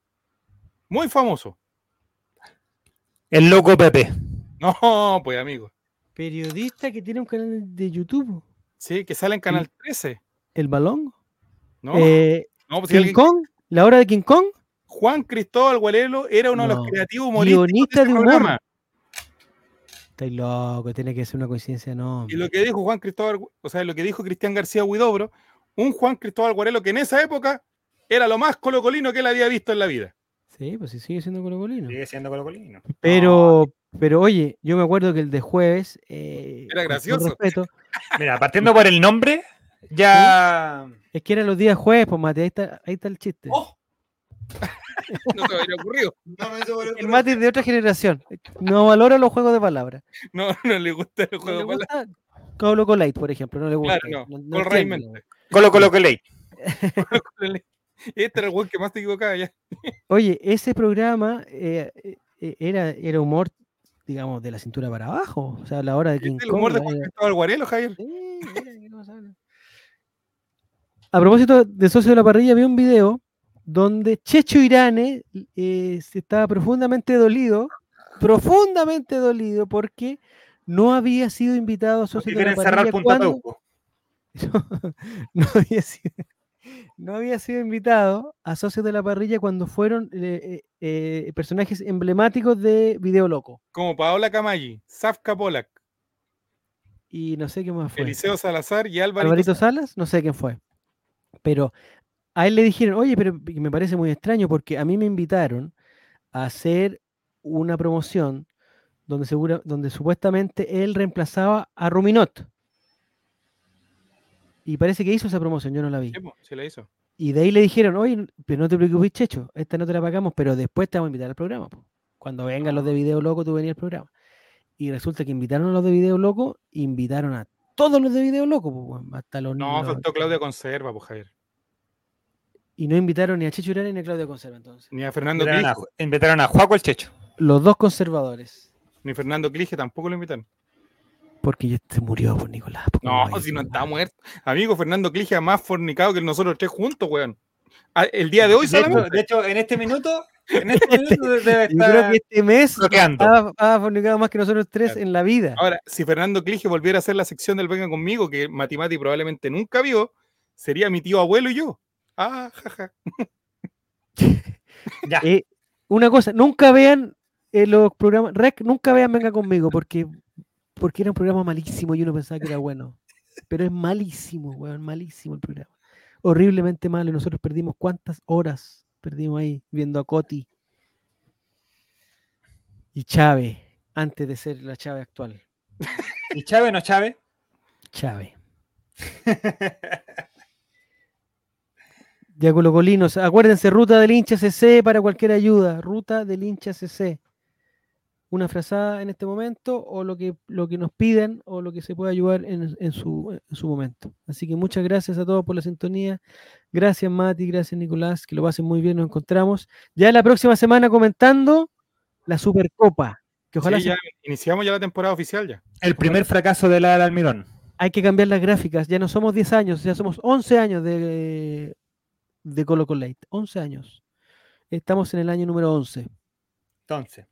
Muy famoso. El loco Pepe. No, pues amigo. Periodista que tiene un canal de YouTube. Sí, que sale en Canal 13. ¿El balón? No, Eh, no pues ¿King alguien- Kong? ¿La hora de King Kong? Juan Cristóbal Gualelo era uno de los creativos humorísticos Guionista de, de humor. programa. Estáis loco, tiene que ser una coincidencia, no. Y lo que dijo Juan Cristóbal, o sea, lo que dijo Cristian García Huidobro, un Juan Cristóbal Guarelo que en esa época era lo más colocolino que él había visto en la vida. Sí, pues sí, sigue siendo colocolino. Sigue siendo colocolino. Pero, pero oye, yo me acuerdo que el de jueves. eh, Era gracioso. respeto, Mira, partiendo por el nombre, ya. es que eran los días jueves, pues Mate, ahí está, ahí está el chiste. Oh. No se me habría ocurrido. El Mate es de otra generación. No valora los juegos de palabras. No, no le gusta el No juego le de palabras. Colo Colate, por ejemplo. No le gusta. Claro, no. Colo Colo Coley. Este era el juego que más te equivocaba ya. Oye, ese programa eh, eh, era, era humor, digamos, de la cintura para abajo. O sea, a la hora de King el humor de Kong, Juan era- Cristóbal Guarelo, Javier. Sí, mira, cosa habla. A propósito de Socio de la Parrilla, vi un video donde Checho Irane eh, se estaba profundamente dolido, profundamente dolido, porque no había sido invitado a Socio de la quieren cerrar Parrilla Punta cuando- Peuco. no, había sido, no había sido invitado a Socios de la Parrilla cuando fueron eh, eh, eh, personajes emblemáticos de Video Loco. Como Paola Camaggi, Zafka Polak, Y no sé qué más fue. Eliseo Salazar y Álvaro. Alvarito Salas, no sé quién fue. Pero a él le dijeron, oye, pero me parece muy extraño porque a mí me invitaron a hacer una promoción donde, segura, donde supuestamente él reemplazaba a Ruminot. Y parece que hizo esa promoción, yo no la vi. Se la hizo. Y de ahí le dijeron, oye, pero no te preocupes, Checho, esta no te la pagamos, pero después te vamos a invitar al programa. po. Cuando vengan los de Video Loco, tú venías al programa. Y resulta que invitaron a los de Video Loco, invitaron a todos los de Video Loco, po, hasta los No, los- faltó Claudia Conserva, pues Javier. Y no invitaron ni a Checho Urán ni a Claudia Conserva, entonces. Ni a Fernando Invitaron a, invitaron a Juaco el Checho. Los dos conservadores. Ni Fernando Clige tampoco lo invitaron. Porque ya se murió por Nicolás. po, ¿cómo No, si no está muerto. Amigo, Fernando Clige más fornicado que nosotros tres juntos, weón. Ah, El día de hoy De hecho, solamente. de hecho, en este minuto, en este minuto debe Yo creo estar que este mes bloqueando. ha, ha fornicado más que nosotros tres Claro. en la vida. Ahora, si Fernando Clige volviera a hacer la sección del Venga conmigo, que Matimati probablemente nunca vio, sería mi tío abuelo y yo. Ah, jaja. Ya. Eh, una cosa, nunca vean eh, los programas, Rec, nunca vean Venga conmigo, porque, porque era un programa malísimo y uno pensaba que era bueno. Pero es malísimo, weón, malísimo el programa. Horriblemente malo. Y nosotros perdimos cuántas horas perdimos ahí viendo a Coti y Chávez antes de ser la Chávez actual. ¿Y Chávez no Chávez? Chávez. Ya Colocolinos, acuérdense, ruta del hincha CC para cualquier ayuda, ruta del hincha CC. Una frazada en este momento o lo que, lo que nos piden o lo que se pueda ayudar en, en su, en su momento. Así que muchas gracias a todos por la sintonía. Gracias Mati, gracias Nicolás, que lo pasen muy bien, nos encontramos. Ya la próxima semana comentando la Supercopa. Que ojalá Sí, iniciamos ya la temporada oficial ya. El primer fracaso de la del Almirón. hay que cambiar las gráficas. Ya no somos 10 años, ya somos 11 años de, de Colo Colo Light. 11 años. Estamos en el año número 11. Entonces,